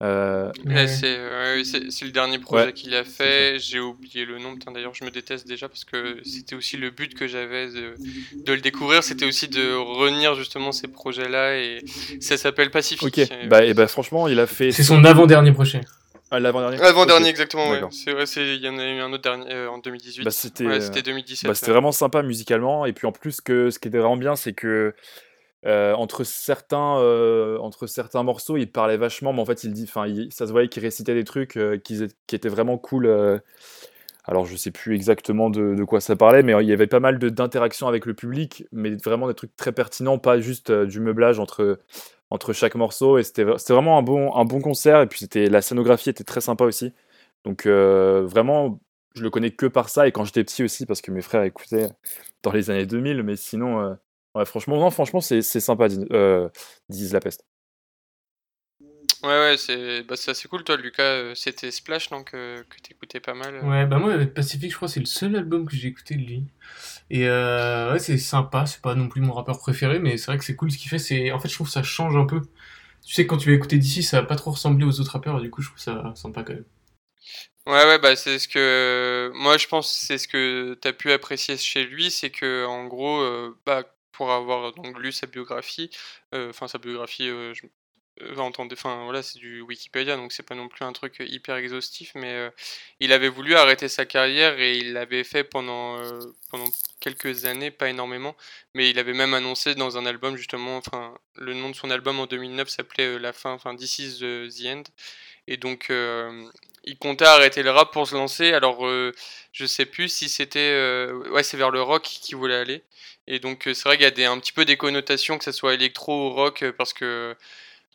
Euh, Ouais, c'est ouais, le dernier projet Ouais, qu'il a fait. J'ai oublié le nom. D'ailleurs, je me déteste déjà parce que c'était aussi le but que j'avais de, de le découvrir. C'était aussi de revenir justement ces projets-là et ça s'appelle Pacifique. ok, Euh, bah, et bah franchement, il a fait. C'est son avant-dernier prochain. Ah, l'avant-dernier Avant-dernier, Ok. exactement. Ouais. C'est vrai, il y en a eu un autre dernier euh, en 2018. Bah, c'était, ouais, euh, c'était 2017. Bah, c'était vraiment sympa musicalement. Et puis en plus, que, ce qui était vraiment bien, c'est que euh, entre, certains, euh, entre certains morceaux, il parlait vachement, mais en fait, il dit, il- ça se voyait qu'il récitait des trucs euh, qui, étaient- qui étaient vraiment cool. euh. alors, je sais plus exactement de, de quoi ça parlait, mais il y avait pas mal d'interactions avec le public, mais vraiment des trucs très pertinents, pas juste euh, du meublage entre, entre chaque morceau. Et c'était vraiment un bon, un bon concert. Et puis, la scénographie était très sympa aussi. Donc euh, vraiment, je le connais que par ça et quand j'étais petit aussi parce que mes frères écoutaient dans les années 2000. Mais sinon, euh, franchement, non, franchement, c'est sympa, euh, Dis la peste. Ouais, ouais, c'est bah, c'est assez cool. Toi, Lucas, euh, c'était Splash, donc que, que t'écoutais pas mal. euh. Ouais, bah moi, Pacific, je crois c'est le seul album que j'ai écouté de lui. Et euh, ouais, c'est sympa, c'est pas non plus mon rappeur préféré, mais c'est vrai que c'est cool ce qu'il fait. C'est En fait, je trouve que ça change un peu. Tu sais, quand tu vas écouter d'ici, ça va pas trop ressembler aux autres rappeurs, et du coup, je trouve ça sympa quand même. Ouais, ouais, bah c'est ce que moi je pense, c'est ce que t'as pu apprécier chez lui, c'est que en gros, euh, bah pour avoir donc lu sa biographie, euh, enfin sa biographie, euh, je, euh, entendez, enfin voilà, c'est du Wikipédia, donc c'est pas non plus un truc hyper exhaustif, mais euh, il avait voulu arrêter sa carrière et il l'avait fait pendant euh, pendant quelques années, pas énormément, mais il avait même annoncé dans un album justement, enfin le nom de son album en 2009 s'appelait euh, La fin, enfin This is the, the End, et donc euh, il comptait arrêter le rap pour se lancer. Alors, euh, je sais plus si c'était. euh, ouais, c'est vers le rock qu'il voulait aller. Et donc, euh, c'est vrai qu'il y a des, un petit peu des connotations, que ce soit électro ou rock, euh, parce que.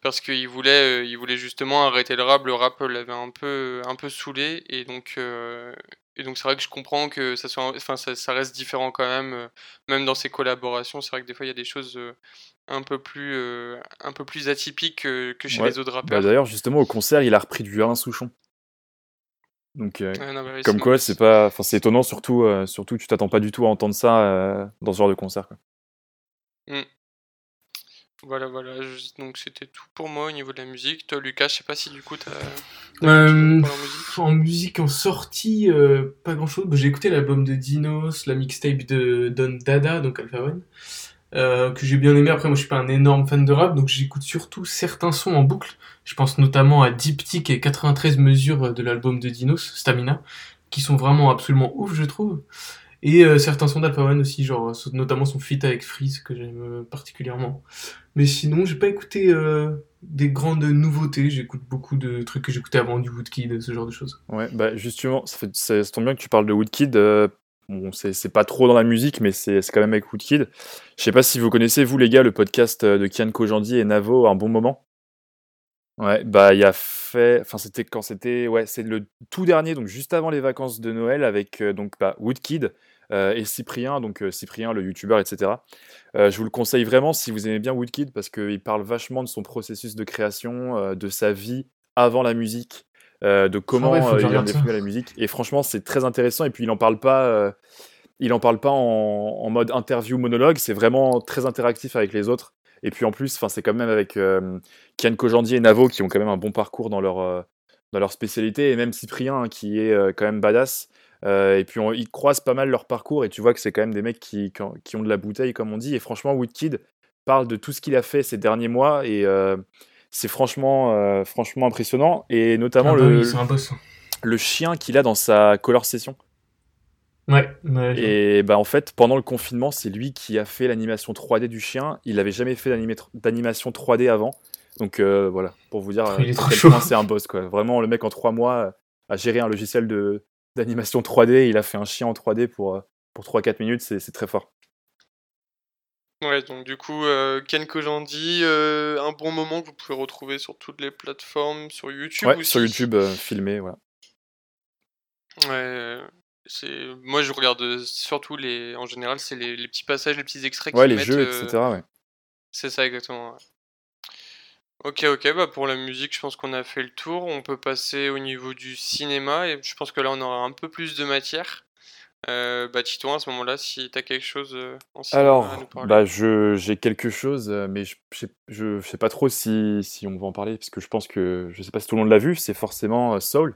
Parce qu'il voulait, euh, il voulait justement arrêter le rap. Le rap l'avait un peu, un peu saoulé. Et donc. euh, et donc c'est vrai que je comprends que ça soit, enfin ça, ça reste différent quand même, euh, même dans ses collaborations. C'est vrai que des fois il y a des choses un peu plus, un peu plus atypiques que, chez Ouais. les autres Bah, rappeurs. D'ailleurs, justement, au concert, il a repris du Alain Souchon. Donc, Ouais, non, mais comme quoi, c'est pas, enfin, c'est étonnant, surtout, surtout tu t'attends pas du tout à entendre ça dans ce genre de concert. quoi. Voilà, voilà. je- Donc c'était tout pour moi au niveau de la musique. Toi, Lucas, je sais pas si du coup t'as. Euh, musique. En musique, en sortie, euh, pas grand chose. J'ai écouté l'album de Dinos, la mixtape de Don Dada, donc Alpha One, euh, que j'ai bien aimé. Après, moi, je suis pas un énorme fan de rap, donc j'écoute surtout certains sons en boucle. Je pense notamment à Diptyque et 93 mesures de l'album de Dinos, Stamina, qui sont vraiment absolument ouf, je trouve. Et euh, certains sons d'Alpha One aussi, genre euh, notamment son feat avec Freeze, que j'aime euh, particulièrement. Mais sinon, j'ai pas écouté euh, des grandes nouveautés. J'écoute beaucoup de trucs que j'écoutais avant, du Woodkid, ce genre de choses. Ouais, bah justement, ça, fait, ça, tombe bien que tu parles de Woodkid. euh, bon, c'est pas trop dans la musique, mais c'est quand même avec Woodkid. Je sais pas si vous connaissez, vous les gars, le podcast de Kian Kojandi et Navo, Un bon moment. Ouais, bah il a fait, enfin c'était quand c'était, ouais, c'est le tout dernier, donc juste avant les vacances de Noël, avec donc bah, Woodkid et Cyprien, donc euh, Cyprien le youtubeur, etc. Euh, je vous le conseille vraiment si vous aimez bien Woodkid parce qu'il parle vachement de son processus de création, euh, de sa vie avant la musique, euh, de comment ouais, euh, je il en est ça. venu à la musique. Et franchement, c'est très intéressant. Et puis il en parle pas, euh, il en parle pas en, en mode interview monologue. C'est vraiment très interactif avec les autres. Et puis en plus, c'est quand même avec euh, Kian Kojandi et Navo qui ont quand même un bon parcours dans leur euh, dans leur spécialité et même Cyprien hein, qui est euh, quand même badass. Euh, et puis on- ils croisent pas mal leur parcours et tu vois que c'est quand même des mecs qui, qui ont- de la bouteille comme on dit. Et franchement, Woodkid parle de tout ce qu'il a fait ces derniers mois et euh, c'est franchement euh, franchement impressionnant et notamment Ah bah le, oui, boss. le chien qu'il a dans sa color session. Ouais, Et bah en fait, pendant le confinement, c'est lui qui a fait l'animation 3D du chien. Il n'avait jamais fait d'animation 3D avant. Donc euh, voilà, pour vous dire <laughs> à quel point c'est un boss. Quoi. Vraiment, le mec en trois mois a géré un logiciel de d'animation 3D. Il a fait un chien en 3D pour, euh, pour 3-4 minutes. C'est très fort. Ouais, donc du coup, euh, Ken Kojandi, euh, un bon moment que vous pouvez retrouver sur toutes les plateformes, sur YouTube Ouais, aussi. sur YouTube, euh, filmé. Voilà. Ouais, c'est moi je regarde surtout les, en général, c'est les, les petits passages, les petits extraits Ouais, les mettent. jeux, etc. Ouais. C'est ça exactement. ouais. Ok, ok, bah pour la musique, je pense qu'on a fait le tour. On peut passer au niveau du cinéma et je pense que là on aura un peu plus de matière. Euh, bah Tito, à ce moment-là, si t'as quelque chose euh, en cinéma à Alors, nous parler. bah, je, j'ai quelque chose, euh, mais je, je, sais- je sais pas trop si, si on va en parler, parce que je pense que, je sais pas si tout le monde l'a vu, c'est forcément euh, Soul.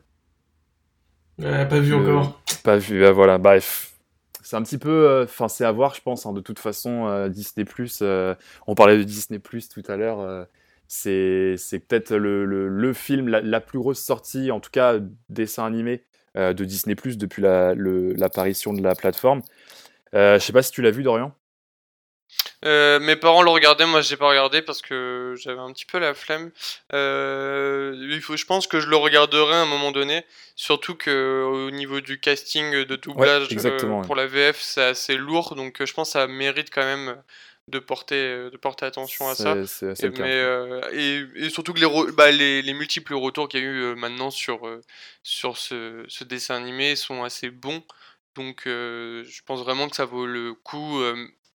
Ouais, pas vu encore. Pas vu, bah, voilà, bref. C'est un petit peu, euh, enfin, c'est à voir, je pense, hein, de toute façon, euh, Disney+, euh, on parlait de Disney+, tout à l'heure, euh, c'est, c'est peut-être le, le, le film, la, la plus grosse sortie, en tout cas, dessin animé euh, de Disney+, depuis la, le- l'apparition de la plateforme. Euh, je sais pas si tu l'as vu, Dorian Euh, mes parents le regardaient, moi j'ai pas regardé parce que j'avais un petit peu la flemme. Euh, il faut, je pense que je le regarderai à un moment donné, surtout que au niveau du casting de doublage ouais. pour la VF c'est assez lourd, donc je pense que ça mérite quand même de porter, euh, de porter attention à ça. C'est Et, mais, euh, et, et surtout que les, bah, les, les multiples retours qu'il y a eu euh, maintenant sur, euh, sur ce, ce dessin animé sont assez bons. Donc euh, je pense vraiment que ça vaut le coup. euh,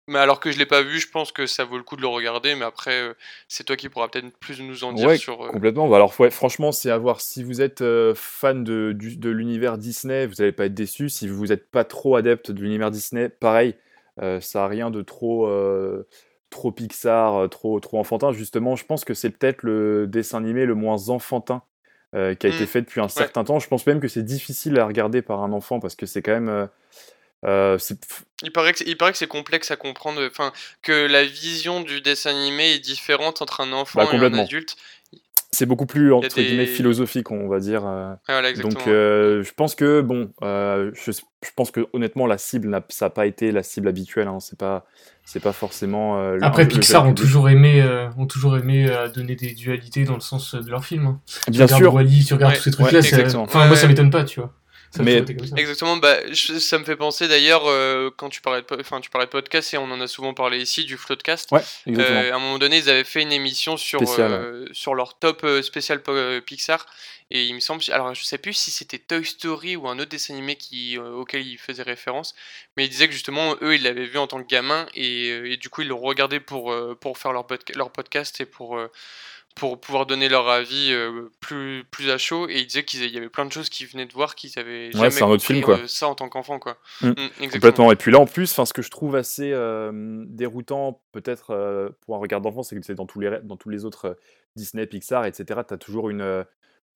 mais alors que je l'ai pas vu, je pense que ça vaut le coup de le regarder. Mais après, euh, c'est toi qui pourras peut-être plus nous en dire Ouais, sur. euh, complètement. Bah alors, ouais, franchement, c'est à voir. Si vous êtes euh, fan de, du- de l'univers Disney, vous n'allez pas être déçu. Si vous n'êtes pas trop adepte de l'univers Disney, pareil, euh, ça n'a rien de trop, euh, trop Pixar, euh, trop, trop enfantin. Justement, je pense que c'est peut-être le dessin animé le moins enfantin euh, qui a été Mm. fait depuis un certain temps. Je pense même que c'est difficile à regarder par un enfant parce que c'est quand même. euh, euh, Il paraît que c'est- il paraît que c'est complexe à comprendre. Enfin, que la vision du dessin animé est différente entre un enfant Bah, et un adulte. C'est beaucoup plus, entre des- guillemets, philosophique, on va dire. euh. Ah, voilà. Donc, euh, je pense que, bon, euh, je, je pense que honnêtement, la cible, n'a- ça n'a pas été la cible habituelle. Hein, c'est pas, c'est pas forcément. euh, le- Après, le Pixar jeune ont toujours aimé, euh, ont toujours aimé euh, donner des dualités dans le sens de leurs films. hein. Tu Bien regardes sûr. Wall-E, tu regardes Ouais, tous ces trucs-là. ouais, c'est- exactement. Enfin, moi, ça Ouais. m'étonne pas, tu vois. Ça Mais- ça. Exactement, bah, je- ça me fait penser d'ailleurs, euh, quand tu parlais, de, enfin, tu parlais de podcast, et on en a souvent parlé ici, du Floodcast. Ouais. Euh, à un moment donné, ils avaient fait une émission sur, euh, sur leur top euh, spécial euh, Pixar. Et il me semble, alors je sais plus si c'était Toy Story ou un autre dessin animé qui, euh, auquel ils faisaient référence, mais ils disaient que justement, eux, ils l'avaient vu en tant que gamin, et, euh, et du coup, ils l'ont regardé pour, euh, pour faire leur, leur podcast et pour, euh, pour pouvoir donner leur avis euh, plus, plus à chaud. Et ils disaient qu'il y avait plein de choses qu'ils venaient de voir qu'ils avaient jamais c'est un autre film, quoi. euh, ça en tant qu'enfant, quoi. Mm. Mm. Complètement. Et puis là, en plus, ce que je trouve assez euh, déroutant, peut-être euh, pour un regard d'enfant, c'est que c'est dans tous les, dans tous les autres euh, Disney, Pixar, etc. Tu as toujours une,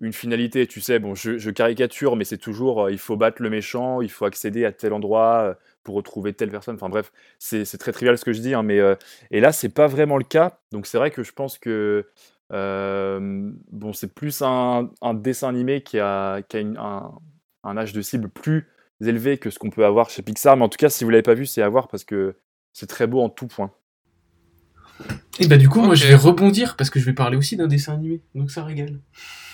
une finalité. Tu sais, bon, je, je caricature, mais c'est toujours euh, il faut battre le méchant, il faut accéder à tel endroit euh, pour retrouver telle personne. Enfin bref, c'est très trivial ce que je dis, hein, mais euh, et là, c'est pas vraiment le cas. Donc c'est vrai que je pense que bon, c'est plus un, un dessin animé qui a, qui a une- un, un âge de cible plus élevé que ce qu'on peut avoir chez Pixar. Mais en tout cas, si vous l'avez pas vu, c'est à voir parce que c'est très beau en tout point. Et bah, du coup, moi, je vais rebondir parce que je vais parler aussi d'un dessin animé. Donc, ça régale.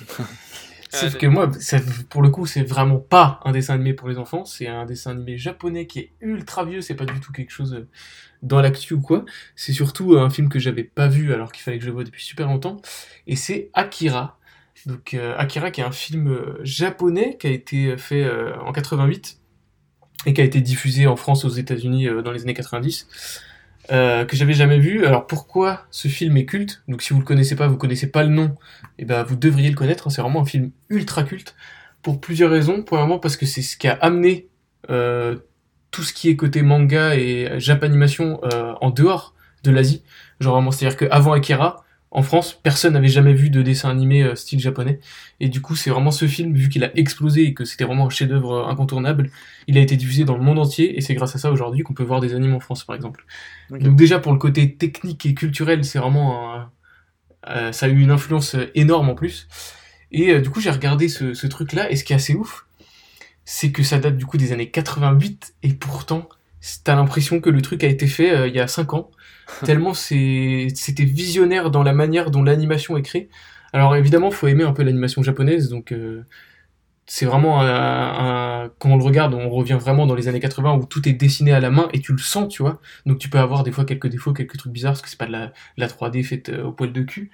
<laughs> Sauf que moi, ça, pour le coup, c'est vraiment pas un dessin animé pour les enfants. C'est un dessin animé japonais qui est ultra vieux. C'est pas du tout quelque chose euh, dans l'actu ou quoi. C'est surtout un film que j'avais pas vu alors qu'il fallait que je le voie depuis super longtemps. Et c'est Akira. Donc, euh, Akira, qui est un film euh, japonais qui a été fait euh, en 88 et qui a été diffusé en France, aux États-Unis euh, dans les années 90. Euh, que j'avais jamais vu. Alors pourquoi ce film est culte? Donc si vous le connaissez pas, vous connaissez pas le nom, et ben vous devriez le connaître. C'est vraiment un film ultra culte pour plusieurs raisons. Premièrement parce que c'est ce qui a amené euh, tout ce qui est côté manga et japanimation euh, en dehors de l'Asie. Genre vraiment, c'est-à-dire qu'avant Akira, en France, personne n'avait jamais vu de dessin animé euh, style japonais. Et du coup, c'est vraiment ce film, vu qu'il a explosé et que c'était vraiment un chef-d'œuvre euh, incontournable, il a été diffusé dans le monde entier. Et c'est grâce à ça aujourd'hui qu'on peut voir des animes en France, par exemple. Donc déjà pour le côté technique et culturel, c'est vraiment un- euh, ça a eu une influence énorme en plus. Et euh, du coup j'ai regardé ce, ce truc-là et ce qui est assez ouf, c'est que ça date du coup des années 88 et pourtant t'as l'impression que le truc a été fait il y a 5 ans. Tellement c'était visionnaire dans la manière dont l'animation est créée. Alors évidemment faut aimer un peu l'animation japonaise donc euh, c'est vraiment un, quand on le regarde on revient vraiment dans les années 80 où tout est dessiné à la main et tu le sens tu vois donc tu peux avoir des fois quelques défauts, quelques trucs bizarres parce que c'est pas de la, de la 3D faite euh, au poil de cul.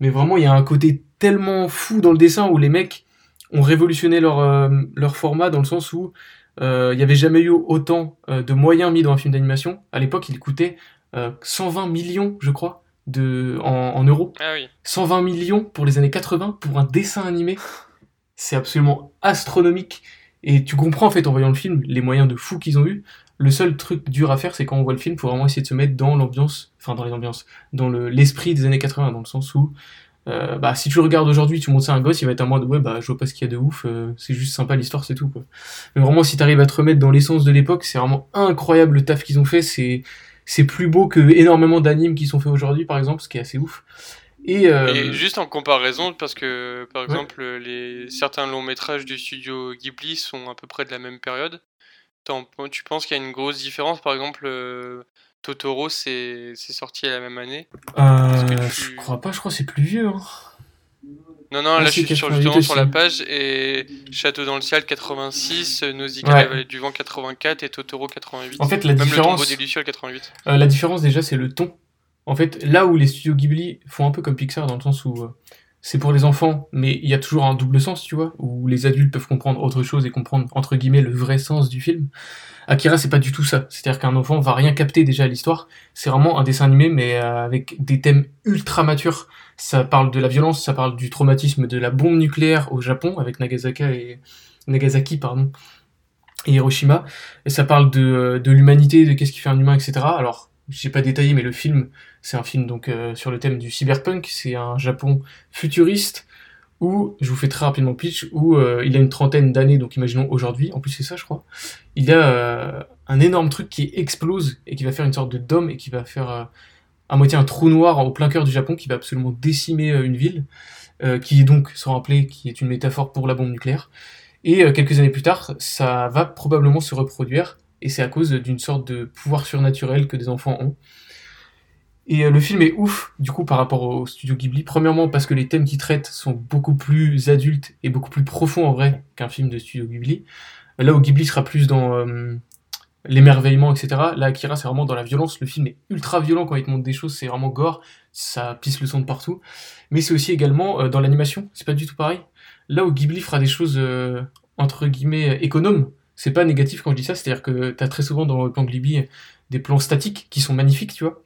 Mais vraiment, il y a un côté tellement fou dans le dessin où les mecs ont révolutionné leur, euh, leur format dans le sens où il n'y avait jamais eu autant de moyens mis dans un film d'animation. À l'époque, il coûtait 120 millions, je crois, de, en, en euros. Ah oui. 120 millions pour les années 80 pour un dessin animé. C'est absolument astronomique. Et tu comprends en fait en voyant le film les moyens de fou qu'ils ont eu. Le seul truc dur à faire, c'est quand on voit le film, faut vraiment essayer de se mettre dans l'ambiance, enfin dans les ambiances, dans le- l'esprit des années 80, dans le sens où, euh, bah si tu regardes aujourd'hui, tu montres ça à un gosse, il va être en mode ouais bah je vois pas ce qu'il y a de ouf, euh, c'est juste sympa l'histoire, c'est tout quoi. Mais vraiment si t'arrives à te remettre dans l'essence de l'époque, c'est vraiment incroyable le taf qu'ils ont fait, c'est c'est plus beau que énormément d'animes qui sont faits aujourd'hui par exemple, ce qui est assez ouf. Et, euh, Et juste en comparaison, parce que par Ouais. exemple, les, certains longs métrages du studio Ghibli sont à peu près de la même période. Tu penses qu'il y a une grosse différence? Par exemple, euh, Totoro, c'est sorti à la même année. euh, tu- je crois pas, je crois que c'est plus vieux. Hein. Non, non, Ah, là je suis sur, 88 justement sur la page et Château dans le ciel 86, Nausicaa Ouais. la vallée du vent 84 et Totoro 88. En fait, la Même le différence, des Lucioles 88. euh, la différence déjà, c'est le ton. En fait, là où les studios Ghibli font un peu comme Pixar dans le sens où euh, c'est pour les enfants, mais il y a toujours un double sens, tu vois, où les adultes peuvent comprendre autre chose et comprendre entre guillemets le vrai sens du film. Akira, c'est pas du tout ça. C'est-à-dire qu'un enfant va rien capter déjà à l'histoire. C'est vraiment un dessin animé, mais euh, avec des thèmes ultra matures. Ça parle de la violence, ça parle du traumatisme de la bombe nucléaire au Japon avec Nagasaki et Nagasaki, pardon, et Hiroshima. Et ça parle de, de l'humanité, de qu'est-ce qui fait un humain, etc. Alors, j'ai pas détaillé, mais le film, c'est un film donc euh, sur le thème du cyberpunk. C'est un Japon futuriste où, je vous fais très rapidement le pitch, où euh, il a une trentaine d'années, donc imaginons aujourd'hui, en plus c'est ça je crois, il y a euh, un énorme truc qui explose et qui va faire une sorte de dôme et qui va faire à moitié un trou noir au plein cœur du Japon qui va absolument décimer une ville, qui est donc, sans rappeler, qui est une métaphore pour la bombe nucléaire. Et quelques années plus tard, ça va probablement se reproduire, et c'est à cause d'une sorte de pouvoir surnaturel que des enfants ont. Et euh, le film est ouf, du coup, par rapport au studio Ghibli. Premièrement, parce que les thèmes qu'il traite sont beaucoup plus adultes et beaucoup plus profonds en vrai qu'un film de studio Ghibli. Là où Ghibli sera plus dans euh, l'émerveillement, etc. Là, Akira, c'est vraiment dans la violence. Le film est ultra violent quand il te montre des choses, c'est vraiment gore, ça pisse le son de partout. Mais c'est aussi également euh, dans l'animation, c'est pas du tout pareil. Là où Ghibli fera des choses, entre guillemets, économes, c'est pas négatif quand je dis ça, c'est-à-dire que t'as très souvent dans le plan Ghibli des plans statiques qui sont magnifiques, tu vois.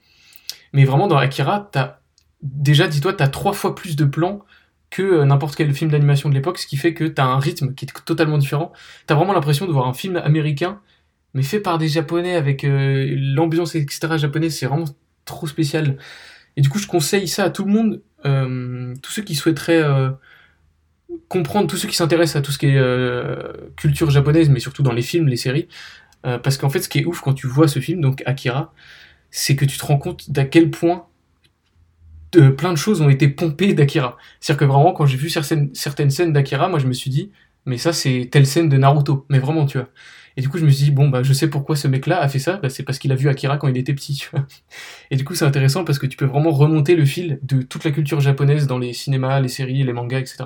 Mais vraiment, dans Akira, t'as déjà, dis-toi, t'as trois fois plus de plans que euh, n'importe quel film d'animation de l'époque, ce qui fait que t'as un rythme qui est totalement différent. T'as vraiment l'impression de voir un film américain, mais fait par des japonais avec euh, l'ambiance, etc. japonaise, c'est vraiment trop spécial. Et du coup, je conseille ça à tout le monde, euh, tous ceux qui souhaiteraient comprendre, tous ceux qui s'intéressent à tout ce qui est euh, culture japonaise, mais surtout dans les films, les séries. Euh, parce qu'en fait, ce qui est ouf quand tu vois ce film, donc Akira, c'est que tu te rends compte d'à quel point de, plein de choses ont été pompées d'Akira. C'est-à-dire que vraiment, quand j'ai vu certaines, certaines scènes d'Akira, moi je me suis dit, mais ça c'est telle scène de Naruto. Mais vraiment, tu vois. Et du coup, je me suis dit, bon, bah, je sais pourquoi ce mec-là a fait ça, bah, c'est parce qu'il a vu Akira quand il était petit, tu vois. Et du coup, c'est intéressant parce que tu peux vraiment remonter le fil de toute la culture japonaise dans les cinémas, les séries, les mangas, etc.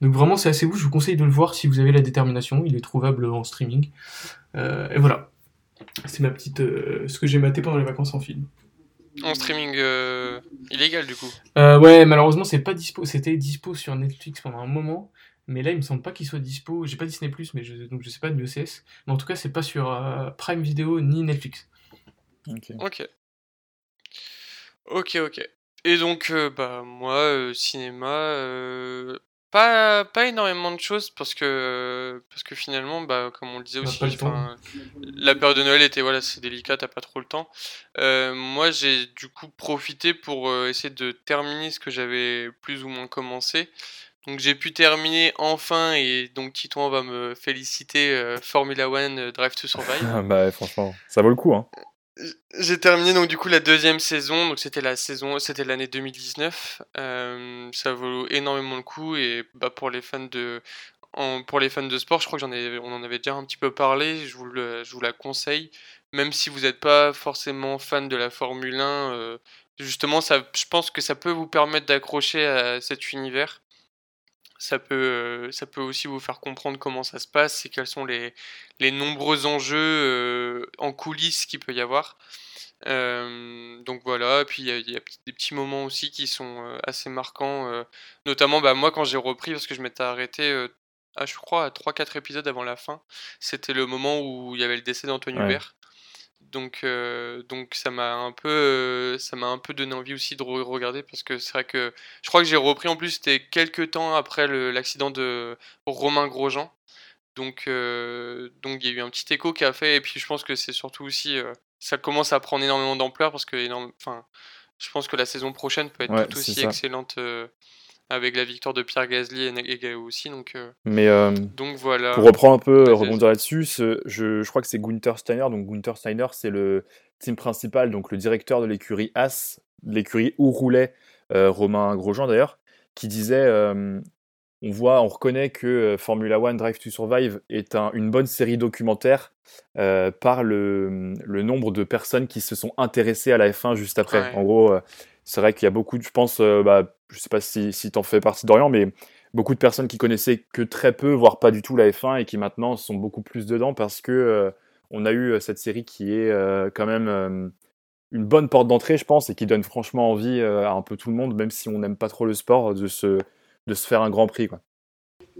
Donc vraiment, c'est assez ouf, je vous conseille de le voir si vous avez la détermination, il est trouvable en streaming. Euh, et voilà. C'est ma petite, euh, ce que j'ai maté pendant les vacances en film. En streaming euh, illégal du coup. Ouais, malheureusement, c'est pas dispo. C'était dispo sur Netflix pendant un moment, mais là, il me semble pas qu'il soit dispo. J'ai pas Disney mais je, donc je sais pas de l'ECS. Mais en tout cas, c'est pas sur euh, Prime Video ni Netflix. Ok. Ok. Ok, ok. Et donc, euh, bah, moi, euh, cinéma, euh, pas, pas énormément de choses parce que, parce que finalement, bah, comme on le disait aussi, la période de Noël était, voilà, c'est délicat, t'as pas trop le temps. Euh, moi, j'ai du coup profité pour euh, essayer de terminer ce que j'avais plus ou moins commencé. Donc, j'ai pu terminer enfin, et donc Titouan va me féliciter, euh, Formula One euh, Drive to Survive. Ah, <laughs> bah, franchement, ça vaut le coup. Hein. J'ai terminé donc du coup la deuxième saison, donc c'était la saison, c'était l'année 2019. Euh, ça vaut énormément le coup et bah pour les fans de, en- pour les fans de sport, je crois que j'en ai, on en avait déjà un petit peu parlé. Je vous le, je vous la conseille, même si vous n'êtes pas forcément fan de la Formule 1. euh, justement, ça, je pense que ça peut vous permettre d'accrocher à cet univers. Ça peut, euh, ça peut aussi vous faire comprendre comment ça se passe et quels sont les, les nombreux enjeux euh, en coulisses qu'il peut y avoir. Euh, donc voilà, puis il y a, y des petits moments aussi qui sont assez marquants, notamment bah, moi quand j'ai repris, parce que je m'étais arrêté, à, je crois, à 3-4 épisodes avant la fin, c'était le moment où il y avait le décès d'Anthony Ouais. Hubert. Donc, euh, donc ça m'a un peu, euh, ça m'a un peu donné envie aussi de re- regarder parce que c'est vrai que je crois que j'ai repris en plus c'était quelques temps après l'accident de Romain Grosjean. Donc, euh, donc il y a eu un petit écho qui a fait et puis je pense que c'est surtout aussi ça commence à prendre énormément d'ampleur parce que énorme, enfin, je pense que la saison prochaine peut être Ouais, tout aussi ça. excellente avec la victoire de Pierre Gasly et, Gao aussi. Donc, euh, Mais euh, donc voilà. pour reprendre un peu, Vas-y, rebondir là-dessus, je, je crois que c'est Gunther Steiner. Donc Gunther Steiner, c'est le team principal, donc le directeur de l'écurie As, l'écurie où roulait euh, Romain Grosjean d'ailleurs, qui disait euh, on voit, on reconnaît que euh, Formula One Drive to Survive est un- une bonne série documentaire euh, par le, le nombre de personnes qui se sont intéressées à la F1 juste après. Ouais. En gros, euh, c'est vrai qu'il y a beaucoup, de, je pense, euh, bah, je sais pas si, si tu en fais partie d'Orient, mais beaucoup de personnes qui connaissaient que très peu, voire pas du tout la F1 et qui maintenant sont beaucoup plus dedans parce que euh, on a eu cette série qui est quand même une bonne porte d'entrée, je pense, et qui donne franchement envie à un peu tout le monde, même si on n'aime pas trop le sport, de se, de se faire un grand prix. Quoi.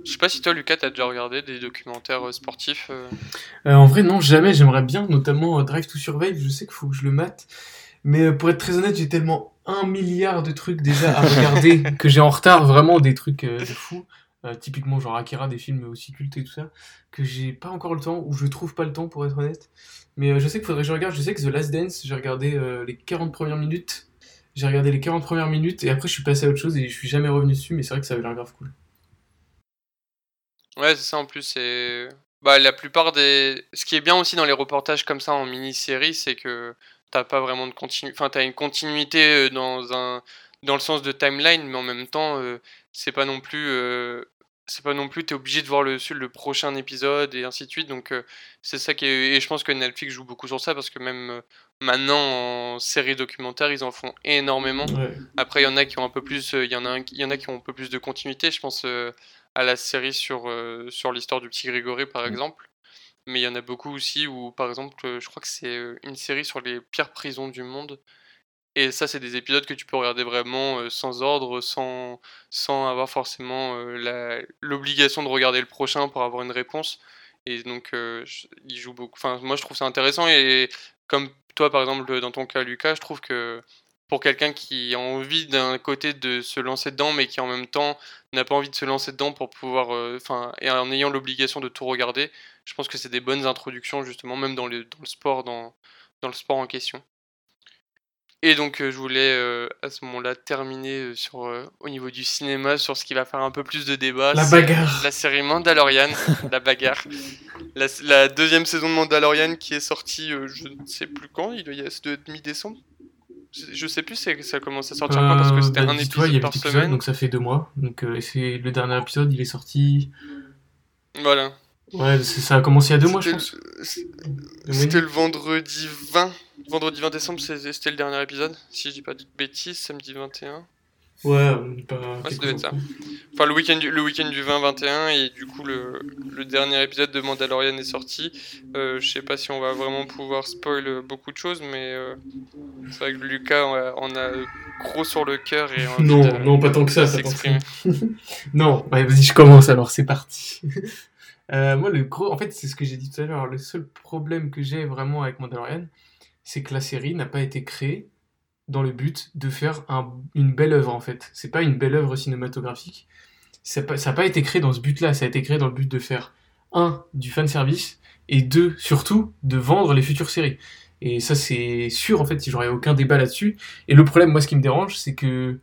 Je sais pas si toi, Lucas, t'as déjà regardé des documentaires euh, sportifs euh euh, En vrai, non, jamais. J'aimerais bien, notamment Drive to Survive. Je sais qu'il faut que je le mate. Mais pour être très honnête, j'ai tellement un milliard de trucs déjà à <laughs> regarder que j'ai en retard vraiment des trucs de fou. typiquement, genre Akira, des films aussi cultes et tout ça, que j'ai pas encore le temps, ou je trouve pas le temps pour être honnête. Mais je sais qu'il faudrait que je regarde. Je sais que The Last Dance, j'ai regardé les 40 premières minutes. J'ai regardé les 40 premières minutes et après je suis passé à autre chose et je suis jamais revenu dessus, mais c'est vrai que ça avait l'air grave cool. Ouais, c'est ça en plus. C'est bah, la plupart des. Ce qui est bien aussi dans les reportages comme ça en mini-série, c'est que t'as pas vraiment de continu. Enfin, t'as une continuité euh, dans un dans le sens de timeline, mais en même temps, euh, c'est pas non plus. Euh, c'est pas non plus, t'es obligé de voir le, le prochain épisode et ainsi de suite. Donc, c'est ça qui est. Et je pense que Netflix joue beaucoup sur ça parce que même maintenant en série documentaire, ils en font énormément. Après, il y en a qui ont un peu plus. Il y, en a il y en a qui ont un peu plus de continuité. Je pense à la série sur, sur l'histoire du petit Grégory, par exemple. Mais il y en a beaucoup aussi où, par exemple, euh, je crois que c'est euh, une série sur les pires prisons du monde. Et ça, c'est des épisodes que tu peux regarder vraiment sans ordre, sans, sans avoir forcément l'obligation de regarder le prochain pour avoir une réponse. Et donc, il joue beaucoup. Enfin, moi, je trouve ça intéressant. Et comme toi, par exemple, dans ton cas, Lucas, je trouve que pour quelqu'un qui a envie d'un côté de se lancer dedans, mais qui en même temps n'a pas envie de se lancer dedans pour pouvoir, euh, enfin, et en ayant l'obligation de tout regarder, je pense que c'est des bonnes introductions justement, même dans le, dans le sport, dans, dans le sport en question. Et donc euh, je voulais euh, à ce moment-là terminer sur au niveau du cinéma sur ce qui va faire un peu plus de débat. La bagarre. La série Mandalorian, <laughs> la bagarre. La, la, deuxième saison de Mandalorian qui est sortie, je ne sais plus quand, il y a mi-décembre, je sais plus si ça commence à sortir quand parce que c'était bah, un épisode il y a par semaine. donc ça fait deux mois. Donc euh, c'est le dernier épisode, il est sorti. Voilà. Ouais, ça a commencé il y a deux mois, je pense. C'était le vendredi 20. Vendredi 20 décembre, c'était le dernier épisode. Si je dis pas de bêtises, samedi 21. Ouais. Ouais, ça devait être ça. Enfin, le week-end du, le week du 20-21, et du coup, le, le, dernier épisode de Mandalorian est sorti. Euh, je sais pas si on va vraiment pouvoir spoil beaucoup de choses, mais euh, c'est vrai que Lucas, on a, gros sur le cœur. et Non, non, pas tant que ça, ça <laughs> Non, vas-y, je commence alors, c'est parti. <laughs> euh, moi, le gros. En fait, c'est ce que j'ai dit tout à l'heure. Le seul problème que j'ai vraiment avec Mandalorian, c'est que la série n'a pas été créée dans le but de faire une belle œuvre en fait. C'est pas une belle œuvre cinématographique. Ça n'a pas, été créé dans ce but-là. Ça a été créé dans le but de faire un du fan service et deux surtout de vendre les futures séries. Et ça c'est sûr en fait. Si j'aurais aucun débat là-dessus. Et le problème, moi, ce qui me dérange, c'est que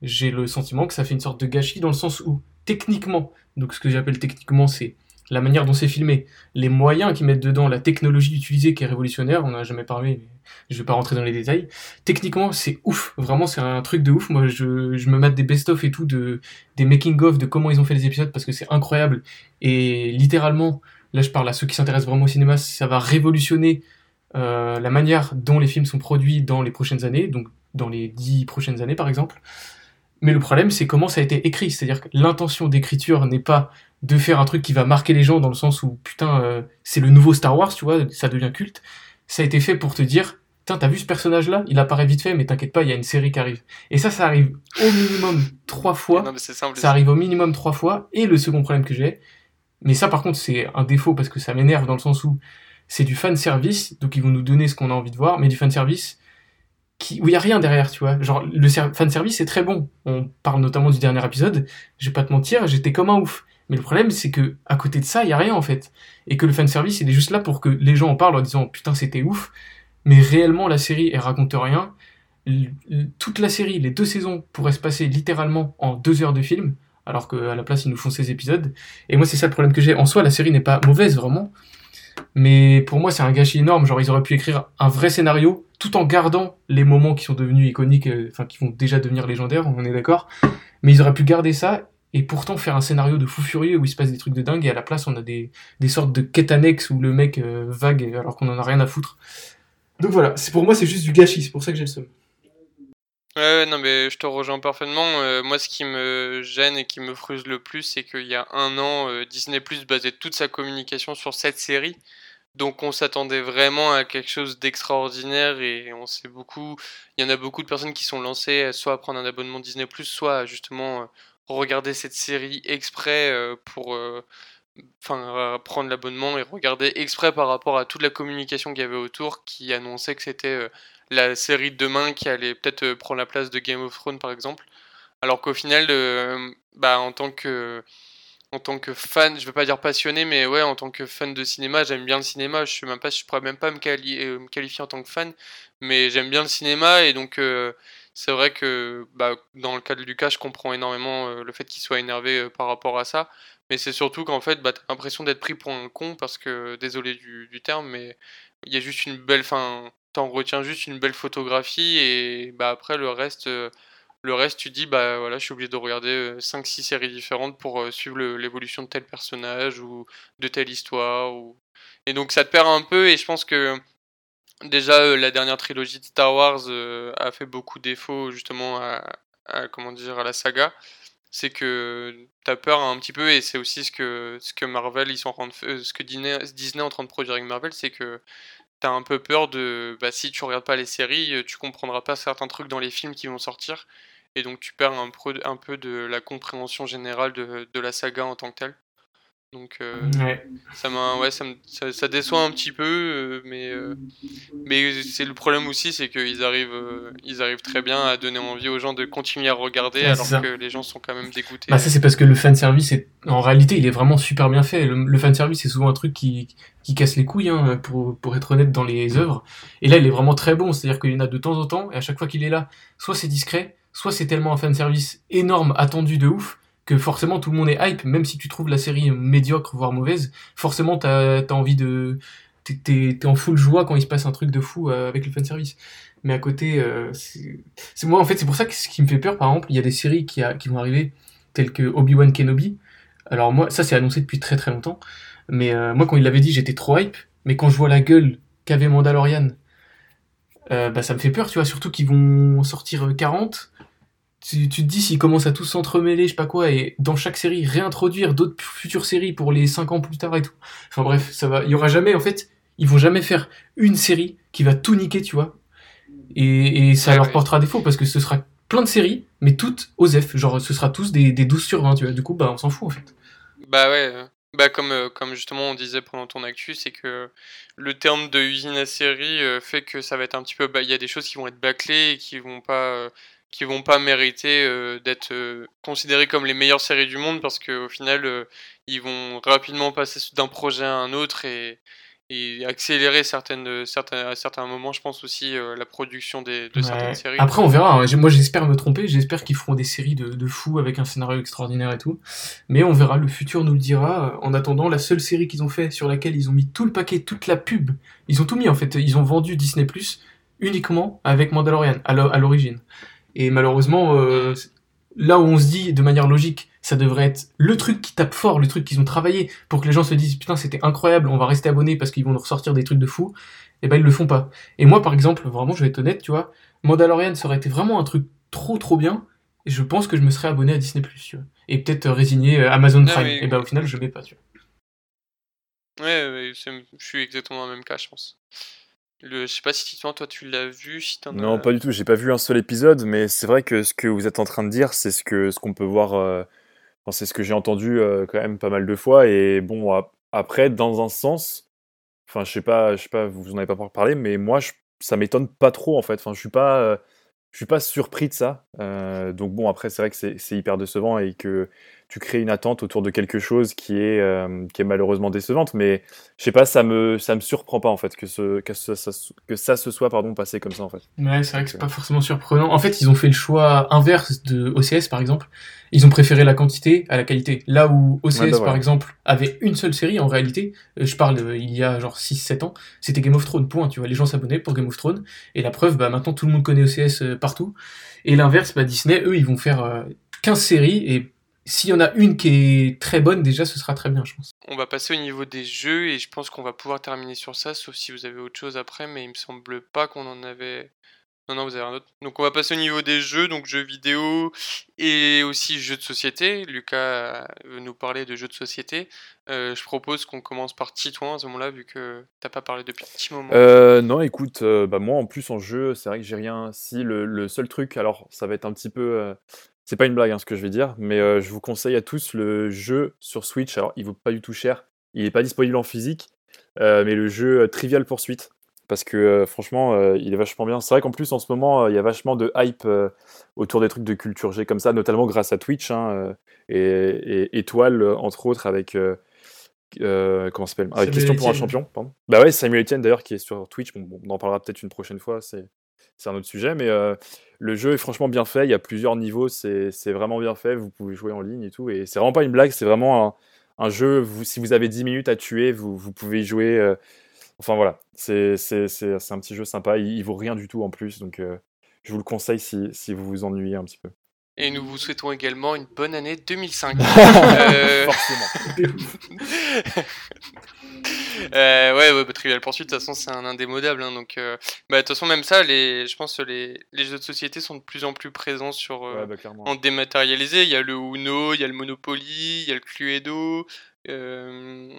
j'ai le sentiment que ça fait une sorte de gâchis dans le sens où techniquement, donc ce que j'appelle techniquement, c'est la manière dont c'est filmé, les moyens qu'ils mettent dedans, la technologie utilisée qui est révolutionnaire, on n'a jamais parlé, je vais pas rentrer dans les détails. Techniquement, c'est ouf, vraiment, c'est un truc de ouf. Moi, je, je me mate des best-of et tout, de, des making-of, de comment ils ont fait les épisodes, parce que c'est incroyable. Et littéralement, là, je parle à ceux qui s'intéressent vraiment au cinéma, ça va révolutionner euh, la manière dont les films sont produits dans les prochaines années, donc dans les dix prochaines années, par exemple. Mais le problème, c'est comment ça a été écrit. C'est-à-dire que l'intention d'écriture n'est pas de faire un truc qui va marquer les gens dans le sens où, putain, euh, c'est le nouveau Star Wars, tu vois, ça devient culte. Ça a été fait pour te dire, putain, t'as vu ce personnage-là? Il apparaît vite fait, mais t'inquiète pas, il y a une série qui arrive. Et ça, ça arrive au minimum trois fois. ça arrive au minimum trois fois. Et le second problème que j'ai, mais ça, par contre, c'est un défaut parce que ça m'énerve dans le sens où c'est du fan service, donc ils vont nous donner ce qu'on a envie de voir, mais du fan service où il y a rien derrière, tu vois. Genre le fan service c'est très bon. On parle notamment du dernier épisode. Je vais pas te mentir, j'étais comme un ouf. Mais le problème c'est que à côté de ça, il y a rien en fait, et que le fan service il est juste là pour que les gens en parlent en disant putain c'était ouf. Mais réellement la série elle raconte rien. toute la série, les deux saisons pourraient se passer littéralement en deux heures de film, alors qu'à la place ils nous font 16 épisodes. Et moi c'est ça le problème que j'ai. En soi la série n'est pas mauvaise vraiment, mais pour moi, c'est un gâchis énorme. Genre, ils auraient pu écrire un vrai scénario tout en gardant les moments qui sont devenus iconiques, euh, enfin, qui vont déjà devenir légendaires, on est d'accord. Mais ils auraient pu garder ça et pourtant faire un scénario de fou furieux où il se passe des trucs de dingue et à la place, on a des, des sortes de quêtes annexes où le mec euh, vague alors qu'on en a rien à foutre. Donc voilà, c'est pour moi, c'est juste du gâchis, c'est pour ça que j'ai le seum. Ouais, non, mais je te rejoins parfaitement. Euh, moi, ce qui me gêne et qui me frustre le plus, c'est qu'il y a un an, euh, Disney Plus basait toute sa communication sur cette série. Donc, on s'attendait vraiment à quelque chose d'extraordinaire et on sait beaucoup. Il y en a beaucoup de personnes qui sont lancées soit à prendre un abonnement Disney soit justement regarder cette série exprès pour enfin prendre l'abonnement et regarder exprès par rapport à toute la communication qu'il y avait autour qui annonçait que c'était euh, la série de demain qui allait peut-être euh, prendre la place de Game of Thrones par exemple. Alors qu'au final euh, bah en tant que fan je veux pas dire passionné mais ouais en tant que fan de cinéma j'aime bien le cinéma. Je sais même pas je pourrais même pas me qualifier en tant que fan mais j'aime bien le cinéma et donc c'est vrai que bah, dans le cas de Lucas je comprends énormément le fait qu'il soit énervé par rapport à ça. Mais c'est surtout qu'en fait, bah, t'as l'impression d'être pris pour un con parce que, désolé du, terme, mais il y a juste une belle, fin, t'en retiens juste une belle photographie et bah après le reste, euh, le reste tu dis bah voilà, je suis obligé de regarder 5-6 euh, séries différentes pour euh, suivre l'évolution de tel personnage ou de telle histoire et donc ça te perd un peu et je pense que déjà la dernière trilogie de Star Wars a fait beaucoup défaut justement à, à la saga. C'est que t'as peur un petit peu et c'est aussi ce que ce que Marvel ils sont en train de euh, ce que Disney, est en train de produire avec Marvel c'est que t'as un peu peur de bah si tu regardes pas les séries euh, tu comprendras pas certains trucs dans les films qui vont sortir et donc tu perds un, un peu de la compréhension générale de, de la saga en tant que telle donc euh, ça, ouais, ça, ça, déçoit un petit peu, euh, mais, euh, mais c'est le problème aussi, c'est qu'ils arrivent, ils arrivent très bien à donner envie aux gens de continuer à regarder alors que les gens sont quand même dégoûtés. Bah ça c'est parce que le fan service est, en réalité, il est vraiment super bien fait. Le, fan service c'est souvent un truc qui, qui casse les couilles, hein, pour, pour être honnête dans les œuvres. Et là il est vraiment très bon, c'est-à-dire qu'il y en a de temps en temps, et à chaque fois qu'il est là, soit c'est discret, soit c'est tellement un fan service énorme, attendu de ouf que forcément tout le monde est hype, même si tu trouves la série médiocre, voire mauvaise, forcément t'as as envie de... T'es en full joie quand il se passe un truc de fou euh, avec le fanservice. Mais à côté, euh, c'est moi en fait, c'est pour ça que ce qui me fait peur, par exemple, il y a des séries qui, a, qui vont arriver, telles que Obi-Wan Kenobi. Alors moi, ça c'est annoncé depuis très très longtemps. Mais euh, moi quand il l'avait dit, j'étais trop hype. Mais quand je vois la gueule qu'avait Mandalorian, bah ça me fait peur, tu vois, surtout qu'ils vont sortir 40 tu, te dis s'ils commencent à tous s'entremêler, je sais pas quoi, et dans chaque série réintroduire d'autres futures séries pour les 5 ans plus tard et tout. Enfin bref, ça va. Il y aura jamais, en fait, ils vont jamais faire une série qui va tout niquer, tu vois. Et, ça leur portera défaut parce que ce sera plein de séries, mais toutes aux F. Genre, ce sera tous des, des 12 sur 20, tu vois. Du coup, bah, on s'en fout, en fait. Bah ouais. Bah comme, euh, comme justement on disait pendant ton actu, c'est que le terme de usine à série euh, fait que ça va être un petit peu... Bah, il y a des choses qui vont être bâclées et qui vont pas... Euh, qui vont pas mériter euh, d'être euh, considérés comme les meilleures séries du monde parce qu'au final euh, ils vont rapidement passer d'un projet à un autre et, et accélérer certaines, certains, à certains moments, je pense aussi, la production des, de certaines séries. Après, on verra. Hein. Moi, j'espère me tromper. J'espère qu'ils feront des séries de, de fous avec un scénario extraordinaire et tout. Mais on verra. Le futur nous le dira. En attendant, la seule série qu'ils ont fait sur laquelle ils ont mis tout le paquet, toute la pub, ils ont tout mis en fait. Ils ont vendu Disney Plus uniquement avec Mandalorian à l'origine. Et malheureusement, euh, là où on se dit de manière logique, ça devrait être le truc qui tape fort, le truc qu'ils ont travaillé pour que les gens se disent putain c'était incroyable, on va rester abonné parce qu'ils vont nous ressortir des trucs de fou, et eh ben ils le font pas. Et moi par exemple, vraiment je vais être honnête, tu vois, Mandalorian ça aurait été vraiment un truc trop trop bien, et je pense que je me serais abonné à Disney+, tu vois. Et peut-être résigné Amazon Prime, et ben au final je vais pas, tu vois. Ouais, ouais je suis exactement dans le même cas je pense. Le, je sais pas si toi, toi tu l'as vu, si Non, pas du tout. J'ai pas vu un seul épisode, mais c'est vrai que ce que vous êtes en train de dire, c'est ce que ce qu'on peut voir. Euh, c'est ce que j'ai entendu euh, quand même pas mal de fois. Et bon, après, dans un sens, enfin, je sais pas, je sais pas, vous en avez pas parlé, mais moi, ça m'étonne pas trop en fait. Enfin, je suis pas, euh, je suis pas surpris de ça. donc bon, après, c'est vrai que c'est hyper décevant et que tu crées une attente autour de quelque chose qui est, euh, qui est malheureusement décevante. Mais je sais pas, ça me, ça me surprend pas en fait que, ce, que, ça, que ça se soit pardon, passé comme ça en fait. Ouais, c'est vrai que c'est pas forcément surprenant. En fait, ils ont fait le choix inverse de OCS par exemple. Ils ont préféré la quantité à la qualité. Là où OCS bah par exemple avait une seule série, en réalité, euh, je parle euh, il y a genre 6-7 ans, c'était Game of Thrones, point. Tu vois, les gens s'abonnaient pour Game of Thrones. Et la preuve, bah maintenant tout le monde connaît OCS partout. Et l'inverse, bah Disney, eux, ils vont faire 15 séries et s'il y en a une qui est très bonne, déjà, ce sera très bien, je pense. On va passer au niveau des jeux et je pense qu'on va pouvoir terminer sur ça, sauf si vous avez autre chose après, mais il me semble pas qu'on en avait Non, non, vous avez un autre. Donc on va passer au niveau des jeux, donc jeux vidéo et aussi jeux de société. Lucas veut nous parler de jeux de société. Euh, je propose qu'on commence par Titouan à ce moment-là, vu que t'as pas parlé depuis un petit moment. Euh, non, écoute, euh, bah moi en plus en jeu, c'est vrai que j'ai rien. Si le, le seul truc, alors ça va être un petit peu, euh, c'est pas une blague hein, ce que je vais dire, mais euh, je vous conseille à tous le jeu sur Switch. Alors il vaut pas du tout cher, il est pas disponible en physique, euh, mais le jeu euh, Trivial Pursuit, parce que euh, franchement, il est vachement bien. C'est vrai qu'en plus en ce moment, il y a vachement de hype autour des trucs de culture G comme ça, notamment grâce à Twitch hein, et, Étoile entre autres avec. euh, comment s'appelle? Samuel Question pour un champion, pardon. Bah ouais, Samuel Etienne d'ailleurs qui est sur Twitch. Bon, bon, on en parlera peut-être une prochaine fois, c'est c'est un autre sujet, mais euh, le jeu est franchement bien fait. Il y a plusieurs niveaux, c'est vraiment bien fait. Vous pouvez jouer en ligne et tout, et c'est vraiment pas une blague. C'est vraiment un, un jeu. Vous, si vous avez 10 minutes à tuer, vous, vous pouvez y jouer. euh, enfin voilà, c'est c'est- c'est- c'est un petit jeu sympa. Il, il vaut rien du tout en plus, donc euh, je vous le conseille si, si vous vous ennuyez un petit peu. Et nous vous souhaitons également une bonne année 2005. <laughs> Euh, Forcément. <laughs> <laughs> Euh, ouais, ouais bah, Trivial Pursuit, de toute façon, c'est un indémodable. hein, donc, euh, bah, de toute façon, même ça, les, je pense que les, les jeux de société sont de plus en plus présents sur, euh, Ouais, bah, en dématérialisé. Il y a le Uno, il y a le Monopoly, il y a le Cluedo. euh,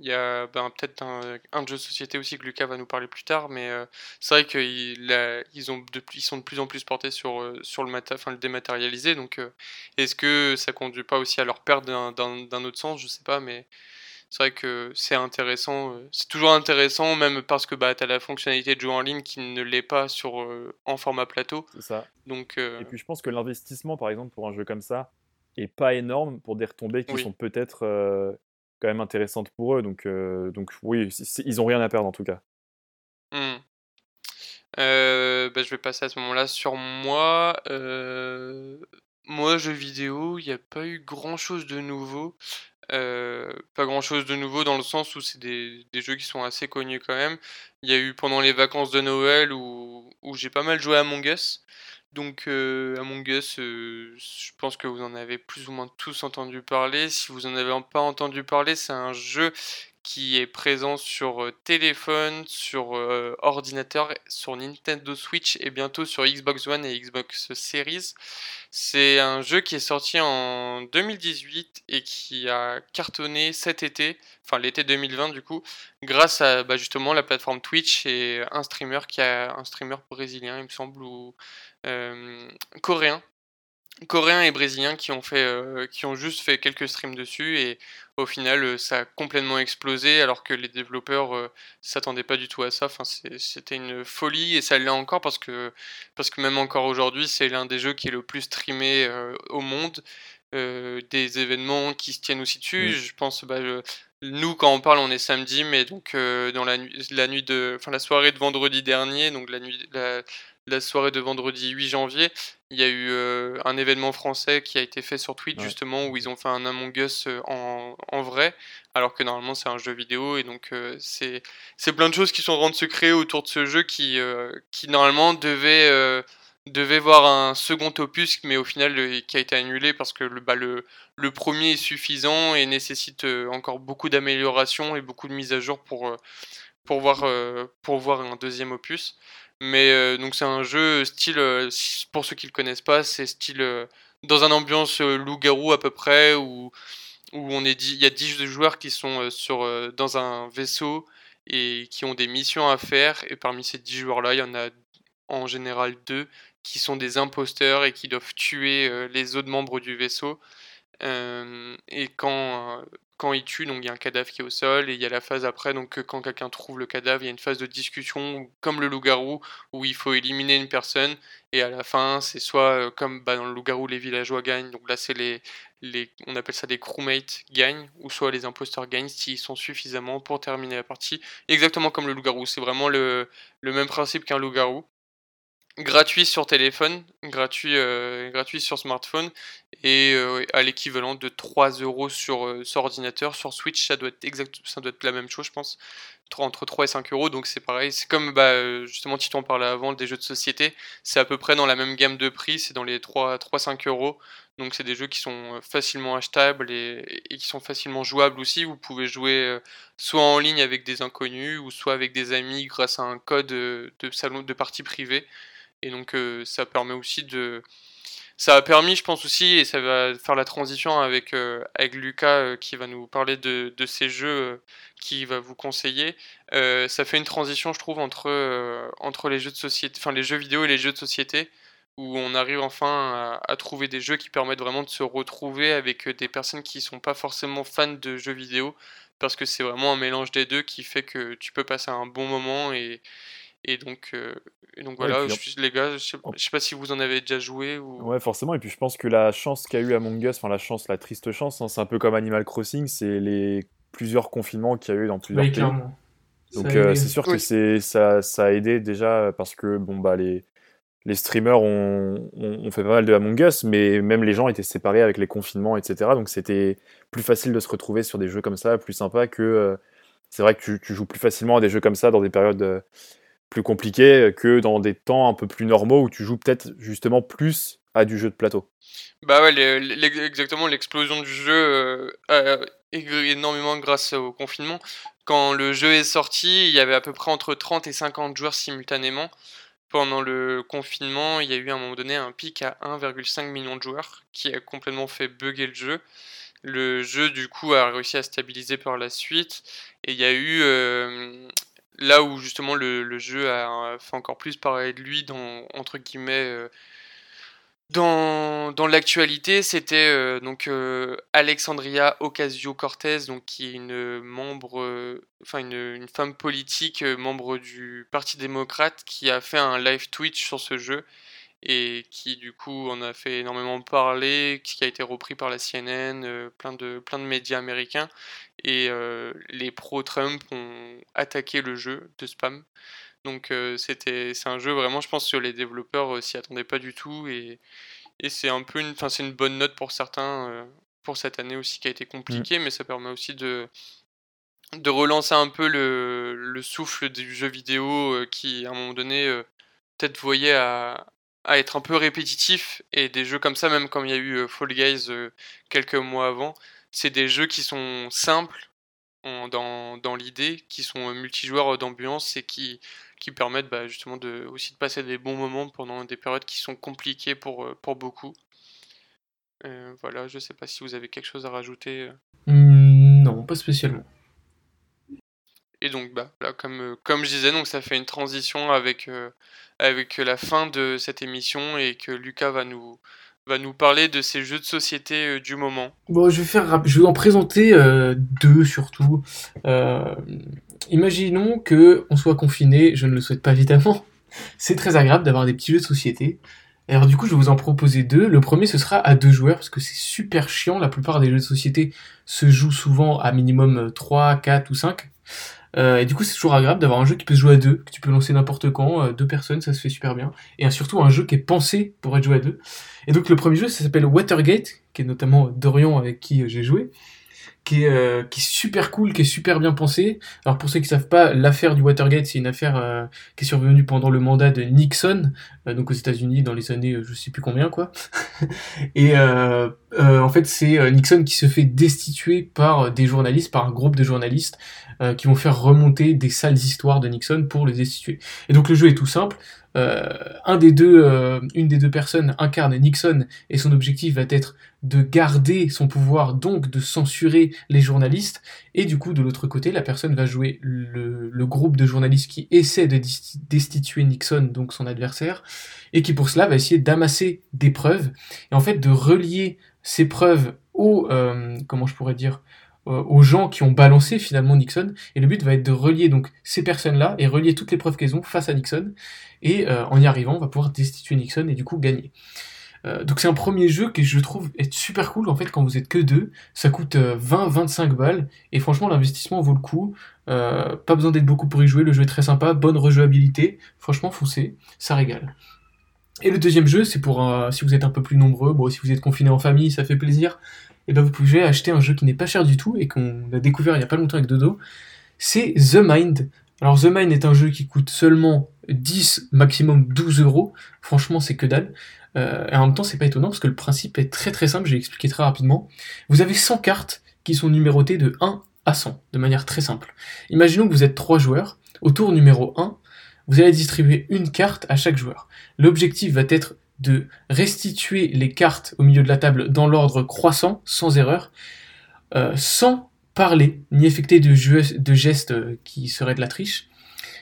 il y a ben, peut-être un, un jeu de société aussi que Lucas va nous parler plus tard, mais euh, c'est vrai qu'ils ils ont de, ils sont de plus en plus portés sur, sur le, mata, enfin, le dématérialisé. Donc, euh, est-ce que ça conduit pas aussi à leur perte d'un autre sens? Je sais pas, mais c'est vrai que c'est intéressant. euh, C'est toujours intéressant, même parce que bah, tu as la fonctionnalité de jouer en ligne qui ne l'est pas sur, euh, en format plateau. C'est ça. Donc, euh, Et puis je pense que l'investissement, par exemple, pour un jeu comme ça, est pas énorme pour des retombées qui Oui. sont peut-être euh, quand même intéressantes pour eux. Donc, donc oui, ils ont rien à perdre en tout cas. Euh, bah, je vais passer à ce moment-là sur moi. Moi, jeux vidéo, il n'y a pas eu grand-chose de nouveau. Euh, pas grand-chose de nouveau dans le sens où c'est des, jeux qui sont assez connus quand même. Il y a eu pendant les vacances de Noël où, où j'ai pas mal joué à Among Us. Donc euh, Among Us, euh, je pense que vous en avez plus ou moins tous entendu parler. Si vous en avez pas entendu parler, c'est un jeu qui est présent sur euh, téléphone, sur euh, ordinateur, sur Nintendo Switch et bientôt sur Xbox One et Xbox Series. C'est un jeu qui est sorti en 2018 et qui a cartonné cet été, enfin l'été 2020 du coup, grâce à bah, justement la plateforme Twitch et un streamer qui a un streamer brésilien, il me semble, ou euh, coréen, coréens et brésiliens qui ont fait euh, qui ont juste fait quelques streams dessus et au final euh, ça a complètement explosé alors que les développeurs euh, s'attendaient pas du tout à ça enfin c'était une folie et ça l'est encore parce que parce que même encore aujourd'hui c'est l'un des jeux qui est le plus streamé euh, au monde des événements qui se tiennent aussi dessus Mm. je pense bah, je- nous quand on parle on est samedi mais donc dans la nuit la nuit de enfin la soirée de vendredi dernier donc la nuit la, la soirée de vendredi 8 janvier il y a eu euh, un événement français qui a été fait sur Twitch Ouais. justement où ils ont fait un Among Us euh, en, en vrai alors que normalement c'est un jeu vidéo et donc euh, c'est plein de choses qui sont en train de se créer autour de ce jeu qui euh, qui normalement devait devait voir un second opus mais au final qui a été annulé parce que le bah, le le premier est suffisant et nécessite encore beaucoup d'améliorations et beaucoup de mises à jour pour pour voir pour voir un deuxième opus mais euh, donc c'est un jeu style, euh, pour ceux qui le connaissent pas, c'est style euh, dans un ambiance euh, loup-garou à peu près, où, où on est il y a 10 joueurs qui sont euh, sur, euh, dans un vaisseau et qui ont des missions à faire. Et parmi ces 10 joueurs-là, il y en a en général deux qui sont des imposteurs et qui doivent tuer euh, les autres membres du vaisseau. Euh, et quand, euh, quand ils tuent, donc il y a un cadavre qui est au sol, et il y a la phase après, donc euh, quand quelqu'un trouve le cadavre, il y a une phase de discussion, comme le loup-garou, où il faut éliminer une personne, et à la fin, c'est soit euh, comme bah, dans le loup-garou, les villageois gagnent, donc là c'est les, on appelle ça des crewmates gagnent, ou soit les imposteurs gagnent s'ils sont suffisamment pour terminer la partie, exactement comme le loup-garou, c'est vraiment le même principe qu'un loup-garou gratuit sur téléphone, gratuit, euh, gratuit sur smartphone et euh, à l'équivalent de 3 euros sur, euh, sur ordinateur. Sur Switch, ça doit être exact, ça doit être la même chose, je pense, entre 3 et 5 euros. Donc c'est pareil, c'est comme bah, justement Titon parlait avant, des jeux de société, c'est à peu près dans la même gamme de prix, c'est dans les 3-5 euros. Donc c'est des jeux qui sont facilement achetables et, et qui sont facilement jouables aussi. Vous pouvez jouer soit en ligne avec des inconnus ou soit avec des amis grâce à un code de salon de partie privée. Et donc ça permet aussi de ça a permis, je pense aussi, et ça va faire la transition avec, euh, avec Lucas euh, qui va nous parler de, de ces jeux euh, qui va vous conseiller. ça fait une transition, je trouve, entre, entre les jeux de société, enfin les jeux vidéo et les jeux de société, où on arrive enfin à, trouver des jeux qui permettent vraiment de se retrouver avec des personnes qui sont pas forcément fans de jeux vidéo, parce que c'est vraiment un mélange des deux qui fait que tu peux passer un bon moment et, et donc, euh, donc voilà, les gars, je sais, sais, pas si vous en avez déjà joué. Ou... Ouais, forcément. Et puis je pense que la chance qu'a eu Among Us, enfin la chance, la triste chance, hein, c'est un peu comme Animal Crossing, c'est les plusieurs confinements qu'il y a eu dans plusieurs pays. Donc euh, c'est sûr que c'est ça, ça a aidé déjà parce que bon bah les les streamers ont, ont, fait pas mal de Among Us, mais même les gens étaient séparés avec les confinements, etc. Donc c'était plus facile de se retrouver sur des jeux comme ça, plus sympa que. Euh, c'est vrai que tu, tu, joues plus facilement à des jeux comme ça dans des périodes plus compliqué que dans des temps un peu plus normaux où tu joues peut-être justement plus à du jeu de plateau. Bah ouais, exactement, l'explosion du jeu euh, énormément grâce au confinement. Quand le jeu est sorti, il y avait à peu près entre 30 et 50 joueurs simultanément. Pendant le confinement, il y a eu à un moment donné un pic à 1,5 million de joueurs qui a complètement fait bugger le jeu. Le jeu, du coup, a réussi à stabiliser par la suite. Et il y a eu euh, là où justement le, jeu a fait encore plus parler de lui dans entre guillemets euh, dans, l'actualité, c'était euh, donc euh, Alexandria Ocasio-Cortez, qui est une membre, une, femme politique, membre du Parti démocrate, qui a fait un live Twitch sur ce jeu et qui du coup en a fait énormément parler, qui a été repris par la CNN, plein de plein de médias américains et euh, les pro-Trump ont attaqué le jeu de spam. Donc euh, c'était c'est un jeu vraiment, je pense que les développeurs euh, s'y attendaient pas du tout et, et c'est un peu une, c'est une bonne note pour certains pour cette année aussi qui a été mmh. compliquée, mais ça permet aussi de de relancer un peu le, le souffle du jeu vidéo qui à un moment donné peut-être voyait à, à être un peu répétitif et des jeux comme ça, même comme il y a eu Fall Guys quelques mois avant, c'est des jeux qui sont simples dans, dans l'idée, qui sont multijoueurs d'ambiance et qui, qui permettent bah, justement de, aussi de passer des bons moments pendant des périodes qui sont compliquées pour, euh, pour beaucoup. Euh, voilà, je sais pas si vous avez quelque chose à rajouter. Euh. Mmh, non, pas spécialement. Et donc, bah, là, comme, comme je disais, donc ça fait une transition avec, avec la fin de cette émission et que Lucas va nous, va nous parler de ces jeux de société euh, du moment. Bon, je vais faire, je vais en présenter euh, deux surtout. Euh, imaginons que on soit confiné, je ne le souhaite pas évidemment. <laughs> C'est très agréable d'avoir des petits jeux de société. Alors du coup, je vais vous en proposer deux. Le premier, ce sera à deux joueurs, parce que c'est super chiant. La plupart des jeux de société se jouent souvent à minimum 3, 4 ou 5. Euh, et du coup, c'est toujours agréable d'avoir un jeu qui peut se jouer à deux, que tu peux lancer n'importe quand, euh, deux personnes, ça se fait super bien. Et surtout un jeu qui est pensé pour être joué à deux. Et donc le premier jeu, ça s'appelle Watergate, qui est notamment Dorian avec qui euh, j'ai joué qui est, euh, qui est super cool, qui est super bien pensé. Alors pour ceux qui savent pas, l'affaire du Watergate, c'est une affaire euh, qui est survenue pendant le mandat de Nixon, donc aux États-Unis dans les années je sais plus combien quoi. <laughs> Et en fait, c'est Nixon qui se fait destituer par des journalistes, par un groupe de journalistes qui vont faire remonter des sales histoires de Nixon pour le destituer. Et donc le jeu est tout simple. Euh, euh, une des deux personnes incarne Nixon et son objectif va être de garder son pouvoir, donc de censurer les journalistes. Et du coup, de l'autre côté, la personne va jouer le, groupe de journalistes qui essaie de destituer Nixon, donc son adversaire, et qui pour cela va essayer d'amasser des preuves et en fait de relier ces preuves au, euh, comment je pourrais dire, euh, aux gens qui ont balancé finalement Nixon. Et le but va être de relier donc ces personnes-là et relier toutes les preuves qu'elles ont face à Nixon. Et euh, en y arrivant, on va pouvoir destituer Nixon et du coup gagner. Donc c'est un premier jeu que je trouve être super cool en fait quand vous êtes que deux. Ça coûte 20-25 balles et franchement l'investissement vaut le coup. pas besoin d'être beaucoup pour y jouer, le jeu est très sympa, bonne rejouabilité. Franchement foncez, ça régale. Et le deuxième jeu, c'est pour si vous êtes un peu plus nombreux, bon si vous êtes confiné en famille, ça fait plaisir et ben vous pouvez acheter un jeu qui n'est pas cher du tout et qu'on a découvert il y a pas longtemps avec Dodo. C'est The Mind. Alors The Mind est un jeu qui coûte seulement 10, maximum 12 euros. Franchement, c'est que dalle. Euh, et en même temps, c'est pas étonnant parce que le principe est très très simple. Je vais expliquer très rapidement. Vous avez 100 cartes qui sont numérotées de 1 à 100, de manière très simple. Imaginons que vous êtes trois joueurs. Au tour numéro 1, vous allez distribuer une carte à chaque joueur. L'objectif va être de restituer les cartes au milieu de la table dans l'ordre croissant, sans erreur, euh, sans parler, ni effectuer de, gestes euh, qui seraient de la triche.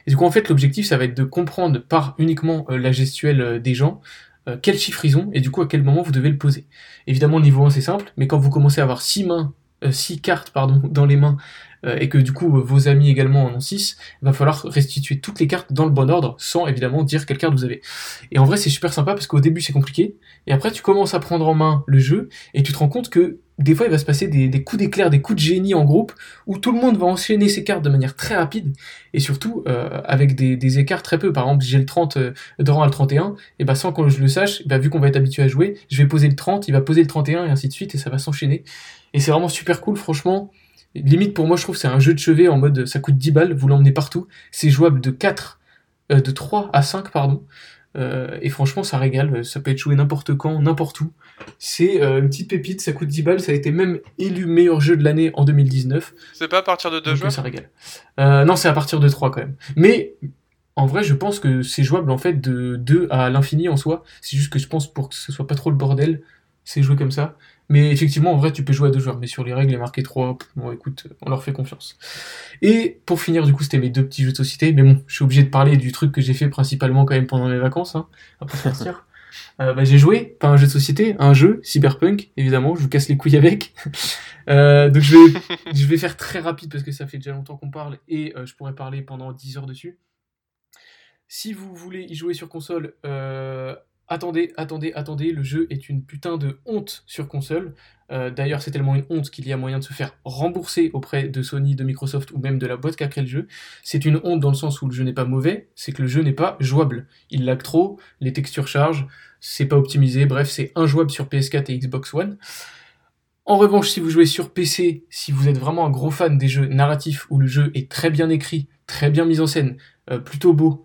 Et du coup, en fait, l'objectif, ça va être de comprendre par uniquement euh, la gestuelle des gens quel chiffre ils ont et du coup à quel moment vous devez le poser. Évidemment, niveau 1, c'est simple, mais quand vous commencez à avoir 6 mains, 6 cartes dans les mains et que du coup vos amis également en ont 6, il va falloir restituer toutes les cartes dans le bon ordre sans évidemment dire quelle carte vous avez. Et en vrai c'est super sympa parce qu'au début c'est compliqué et après tu commences à prendre en main le jeu et tu te rends compte que des fois il va se passer des, coups d'éclair, des coups de génie en groupe où tout le monde va enchaîner ses cartes de manière très rapide et surtout euh, avec des, écarts très peu. Par exemple j'ai le 30 euh, de rang à le 31 et bah sans que je le sache, bah, vu qu'on va être habitué à jouer, je vais poser le 30, il va poser le 31 et ainsi de suite et ça va s'enchaîner. Et c'est vraiment super cool franchement. Limite pour moi je trouve c'est un jeu de chevet en mode ça coûte 10 balles, vous l'emmenez partout. C'est jouable de 4, euh, de 3 à 5 pardon. Euh, et franchement ça régale, ça peut être joué n'importe quand, n'importe où. C'est euh, une petite pépite, ça coûte 10 balles, ça a été même élu meilleur jeu de l'année en 2019. C'est pas à partir de 2 joueurs Ça régale. non c'est à partir de 3 quand même. Mais en vrai je pense que c'est jouable en fait de 2 à l'infini en soi. C'est juste que je pense pour que ce soit pas trop le bordel, c'est joué comme ça. Mais effectivement, en vrai, tu peux jouer à deux joueurs. Mais sur les règles, les marqués 3, bon, écoute, on leur fait confiance. Et pour finir, du coup, c'était mes deux petits jeux de société. Mais bon, je suis obligé de parler du truc que j'ai fait principalement quand même pendant mes vacances, hein, après partir. <laughs> Euh, bah, j'ai joué, pas un jeu de société, un jeu, Cyberpunk, évidemment, je vous casse les couilles avec. <laughs> euh, donc je vais, je vais faire très rapide parce que ça fait déjà longtemps qu'on parle et euh, je pourrais parler pendant 10 heures dessus. Si vous voulez y jouer sur console, euh, Attendez, attendez, attendez, le jeu est une putain de honte sur console. Euh, d'ailleurs, c'est tellement une honte qu'il y a moyen de se faire rembourser auprès de Sony, de Microsoft ou même de la boîte qui a créé le jeu. C'est une honte dans le sens où le jeu n'est pas mauvais, c'est que le jeu n'est pas jouable. Il lag trop, les textures chargent, c'est pas optimisé, bref, c'est injouable sur PS4 et Xbox One. En revanche, si vous jouez sur PC, si vous êtes vraiment un gros fan des jeux narratifs où le jeu est très bien écrit, très bien mis en scène, euh, plutôt beau,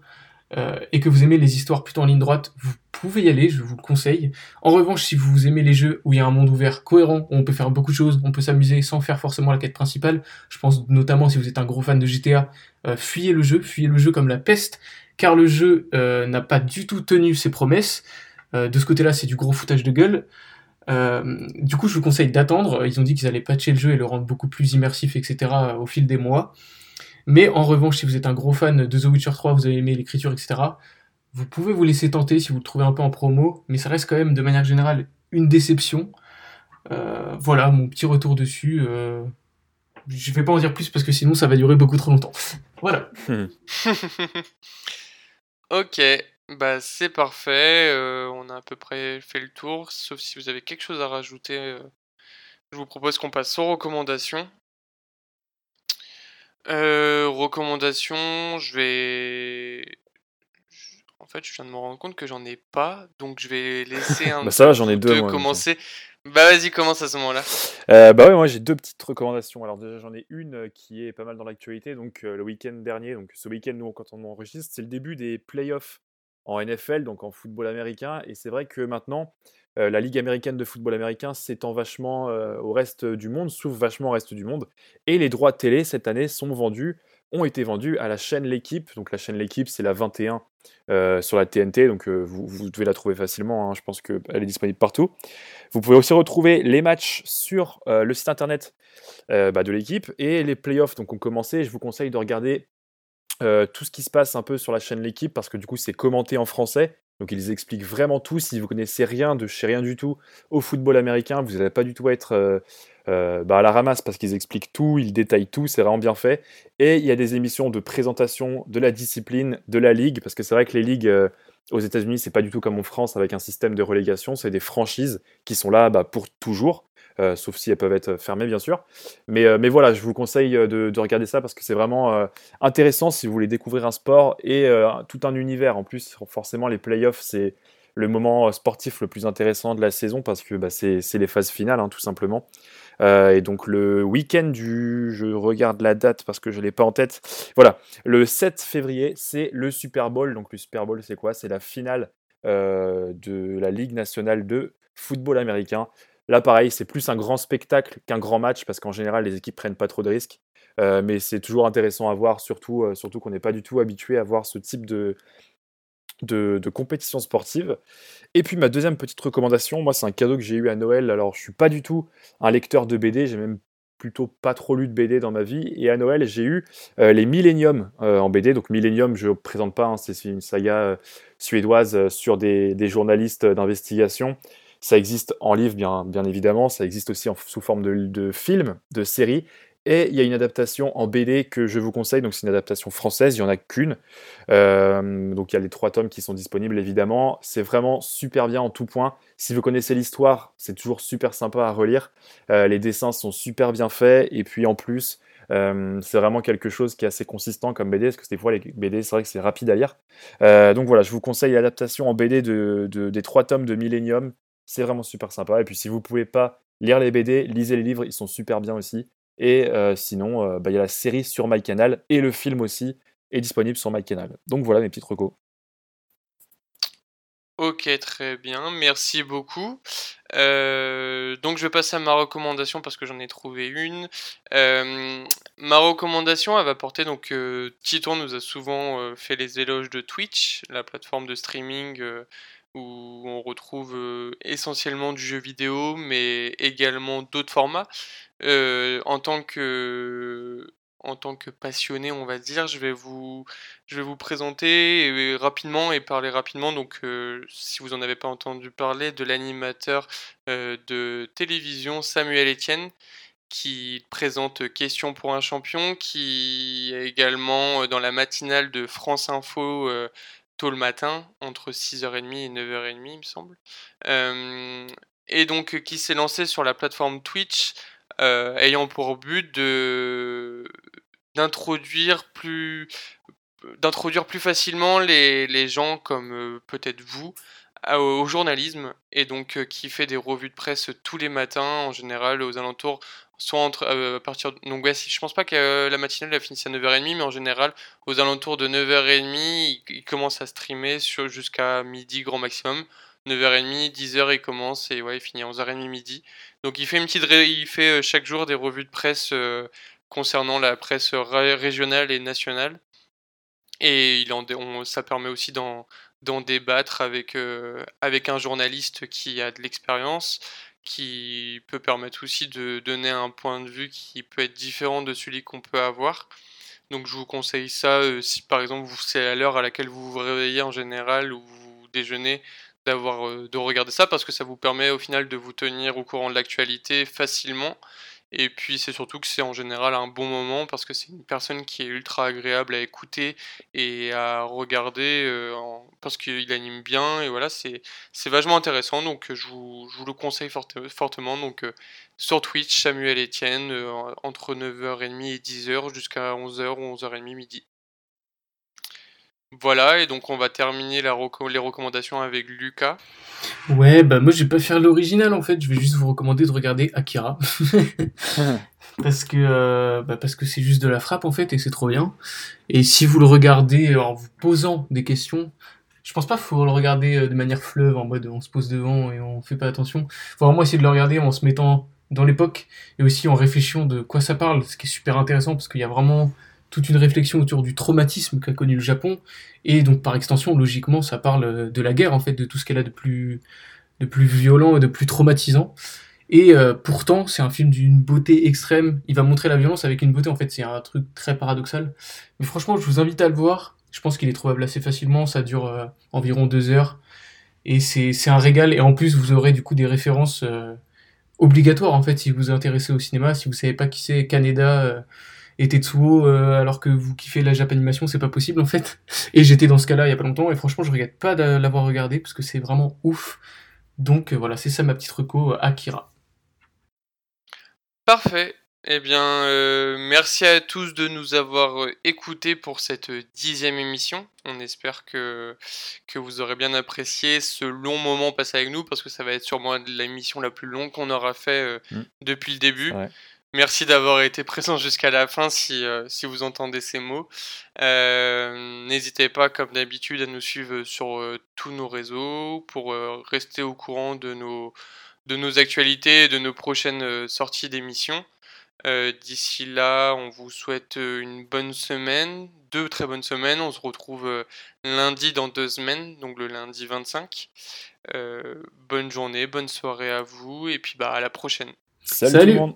euh, et que vous aimez les histoires plutôt en ligne droite, vous pouvez y aller, je vous le conseille. En revanche, si vous aimez les jeux où il y a un monde ouvert cohérent, où on peut faire beaucoup de choses, on peut s'amuser sans faire forcément la quête principale, je pense notamment si vous êtes un gros fan de GTA, euh, fuyez le jeu, fuyez le jeu comme la peste, car le jeu euh, n'a pas du tout tenu ses promesses. de ce côté-là, c'est du gros foutage de gueule. du coup, je vous conseille d'attendre. Ils ont dit qu'ils allaient patcher le jeu et le rendre beaucoup plus immersif, etc. au fil des mois. Mais en revanche, si vous êtes un gros fan de The Witcher 3, vous avez aimé l'écriture, etc., vous pouvez vous laisser tenter si vous le trouvez un peu en promo, mais ça reste quand même de manière générale une déception. Euh, voilà, mon petit retour dessus. Euh, je vais pas en dire plus parce que sinon ça va durer beaucoup trop longtemps. <laughs> voilà. <laughs> ok, bah c'est parfait. Euh, on a à peu près fait le tour, sauf si vous avez quelque chose à rajouter. je vous propose qu'on passe aux recommandations. Euh, recommandations, je vais. En fait, je viens de me rendre compte que j'en ai pas, donc je vais laisser <laughs> un. bah ça va, j'en ai deux. Moi, commencer. Bah vas-y, commence à ce moment-là. Euh, bah ouais, moi j'ai deux petites recommandations. Alors déjà j'en ai une euh, qui est pas mal dans l'actualité. Donc euh, le week-end dernier, donc ce week-end nous quand on enregistre, c'est le début des playoffs en NFL, donc en football américain. Et c'est vrai que maintenant, euh, la Ligue américaine de football américain s'étend vachement euh, au reste du monde, s'ouvre vachement au reste du monde. Et les droits de télé cette année sont vendus, ont été vendus à la chaîne L'équipe. Donc la chaîne L'équipe, c'est la 21 euh, sur la TNT, donc vous, devez la trouver facilement. Hein. je pense qu'elle est disponible partout. Vous pouvez aussi retrouver les matchs sur le site internet bah, de l'équipe et les playoffs donc ont commencé. Je vous conseille de regarder tout ce qui se passe un peu sur la chaîne L'équipe parce que du coup c'est commenté en français donc ils expliquent vraiment tout. Si vous connaissez rien de chez rien du tout au football américain, vous n'allez pas du tout être euh, euh, bah, à la ramasse parce qu'ils expliquent tout, ils détaillent tout, c'est vraiment bien fait. Et il y a des émissions de présentation de la discipline, de la ligue, parce que c'est vrai que les ligues euh, aux États-Unis, c'est pas du tout comme en France avec un système de relégation, c'est des franchises qui sont là bah, pour toujours. Euh, sauf si elles peuvent être fermées bien sûr. Mais, euh, voilà, je vous conseille euh, de, regarder ça parce que c'est vraiment intéressant si vous voulez découvrir un sport et tout un univers. En plus, forcément, les playoffs, c'est le moment sportif le plus intéressant de la saison parce que bah, c'est les phases finales, hein, tout simplement. et donc le week-end du, je regarde la date parce que je ne l'ai pas en tête. Voilà, le 7 février, c'est le Super Bowl. Donc le Super Bowl, c'est quoi? C'est la finale de la Ligue nationale de football américain. Là, pareil, c'est plus un grand spectacle qu'un grand match parce qu'en général, les équipes prennent pas trop de risques. Euh, mais c'est toujours intéressant à voir, surtout, euh, surtout qu'on n'est pas du tout habitué à voir ce type de, compétition sportive. Et puis ma deuxième petite recommandation, moi c'est un cadeau que j'ai eu à Noël. Alors je suis pas du tout un lecteur de BD, j'ai même plutôt pas trop lu de BD dans ma vie. Et à Noël, j'ai eu euh, les Millennium en BD. Donc Millennium, je ne présente pas, hein, c'est une saga suédoise sur des journalistes d'investigation ça existe en livre, bien, bien évidemment, ça existe aussi en, sous forme de, de film, de série. Et il y a une adaptation en BD que je vous conseille, donc c'est une adaptation française, il n'y en a qu'une. Euh, donc il y a les trois tomes qui sont disponibles évidemment. C'est vraiment super bien en tout point. Si vous connaissez l'histoire, c'est toujours super sympa à relire. Euh, les dessins sont super bien faits. Et puis en plus, euh, c'est vraiment quelque chose qui est assez consistant comme BD, parce que des fois les BD, c'est vrai que c'est rapide à lire. donc voilà, je vous conseille l'adaptation en BD de, des trois tomes de Millennium. C'est vraiment super sympa. Et puis si vous pouvez pas lire les BD, lisez les livres, ils sont super bien aussi. Et euh, sinon, euh, bah, il y a la série sur MyCanal et le film aussi est disponible sur MyCanal. Donc voilà mes petites recos. Ok, très bien, merci beaucoup. Euh, donc je vais passer à ma recommandation parce que j'en ai trouvé une. ma recommandation, elle va porter donc Titon nous a souvent fait les éloges de Twitch, la plateforme de streaming où on retrouve essentiellement du jeu vidéo, mais également d'autres formats. en tant que en tant que passionné, on va dire, je vais vous, présenter rapidement et parler rapidement. Donc, si vous en avez pas entendu parler, de l'animateur de télévision Samuel Etienne, qui présente Question pour un champion, qui est également dans la matinale de France Info le matin, entre 6h30 et 9h30, il me semble. et donc qui s'est lancé sur la plateforme Twitch, ayant pour but de d'introduire plus d'introduire plus facilement les, les gens comme peut-être vous au journalisme et donc qui fait des revues de presse tous les matins en général aux alentours soit entre euh, à partir donc ouais, je pense pas que euh, la matinale a fini à 9h30 mais en général aux alentours de 9h30 il, commence à streamer jusqu'à midi grand maximum. 9h30 10h il commence et ouais il finit à 11h30 midi. Donc il fait une petite fait euh, chaque jour des revues de presse concernant la presse régionale et nationale. Et ça permet aussi d'en débattre avec un journaliste qui a de l'expérience qui peut permettre aussi de donner un point de vue qui peut être différent de celui qu'on peut avoir. Donc je vous conseille ça euh, si par exemple c'est à l'heure à laquelle vous vous réveillez en général ou vous déjeunez euh, de regarder ça parce que ça vous permet au final de vous tenir au courant de l'actualité facilement et puis c'est surtout que c'est en général un bon moment parce que c'est une personne qui est ultra agréable à écouter et à regarder euh, parce qu'il anime bien et voilà c'est vachement intéressant donc je vous, je vous le conseille fortement donc euh, sur Twitch Samuel Etienne euh, entre 9h30 et 10h jusqu'à 11h ou 11h30 midi. Voilà, et donc on va terminer la les recommandations avec Lucas. Ouais, bah moi je vais pas faire l'original en fait, je vais juste vous recommander de regarder Akira. <laughs> parce que euh, bah parce que c'est juste de la frappe en fait et c'est trop bien. Et si vous le regardez en vous posant des questions, je pense pas qu'il faut le regarder euh, de manière fleuve en mode on se pose devant et on fait pas attention. Faut vraiment essayer de le regarder en se mettant dans l'époque et aussi en réfléchissant de quoi ça parle, ce qui est super intéressant parce qu'il y a vraiment toute une réflexion autour du traumatisme qu'a connu le Japon, et donc par extension, logiquement, ça parle de la guerre, en fait, de tout ce qu'elle a de plus, de plus violent et de plus traumatisant. Et euh, pourtant, c'est un film d'une beauté extrême. Il va montrer la violence avec une beauté, en fait, c'est un truc très paradoxal. Mais franchement, je vous invite à le voir. Je pense qu'il est trouvable assez facilement, ça dure euh, environ deux heures. Et c'est un régal, et en plus, vous aurez du coup des références euh, obligatoires, en fait, si vous vous intéressez au cinéma. Si vous savez pas qui c'est, Kaneda et Tetsuo euh, alors que vous kiffez la Japanimation, c'est pas possible en fait. <laughs> Et j'étais dans ce cas-là il y a pas longtemps et franchement je regrette pas de l'avoir regardé parce que c'est vraiment ouf. Donc euh, voilà, c'est ça ma petite reco euh, Akira. Parfait. Eh bien, merci à tous de nous avoir écoutés pour cette dixième émission. On espère que, que vous aurez bien apprécié ce long moment passé avec nous, parce que ça va être sûrement l'émission la plus longue qu'on aura fait mm. depuis le début. Merci d'avoir été présent jusqu'à la fin si, euh, si vous entendez ces mots. Euh, n'hésitez pas, comme d'habitude, à nous suivre sur euh, tous nos réseaux pour rester au courant de nos, de nos actualités et de nos prochaines sorties d'émissions. D'ici là, on vous souhaite une bonne semaine, deux très bonnes semaines. On se retrouve lundi dans deux semaines, donc le lundi 25. bonne journée, bonne soirée à vous, et puis bah à la prochaine. Salut, tout le monde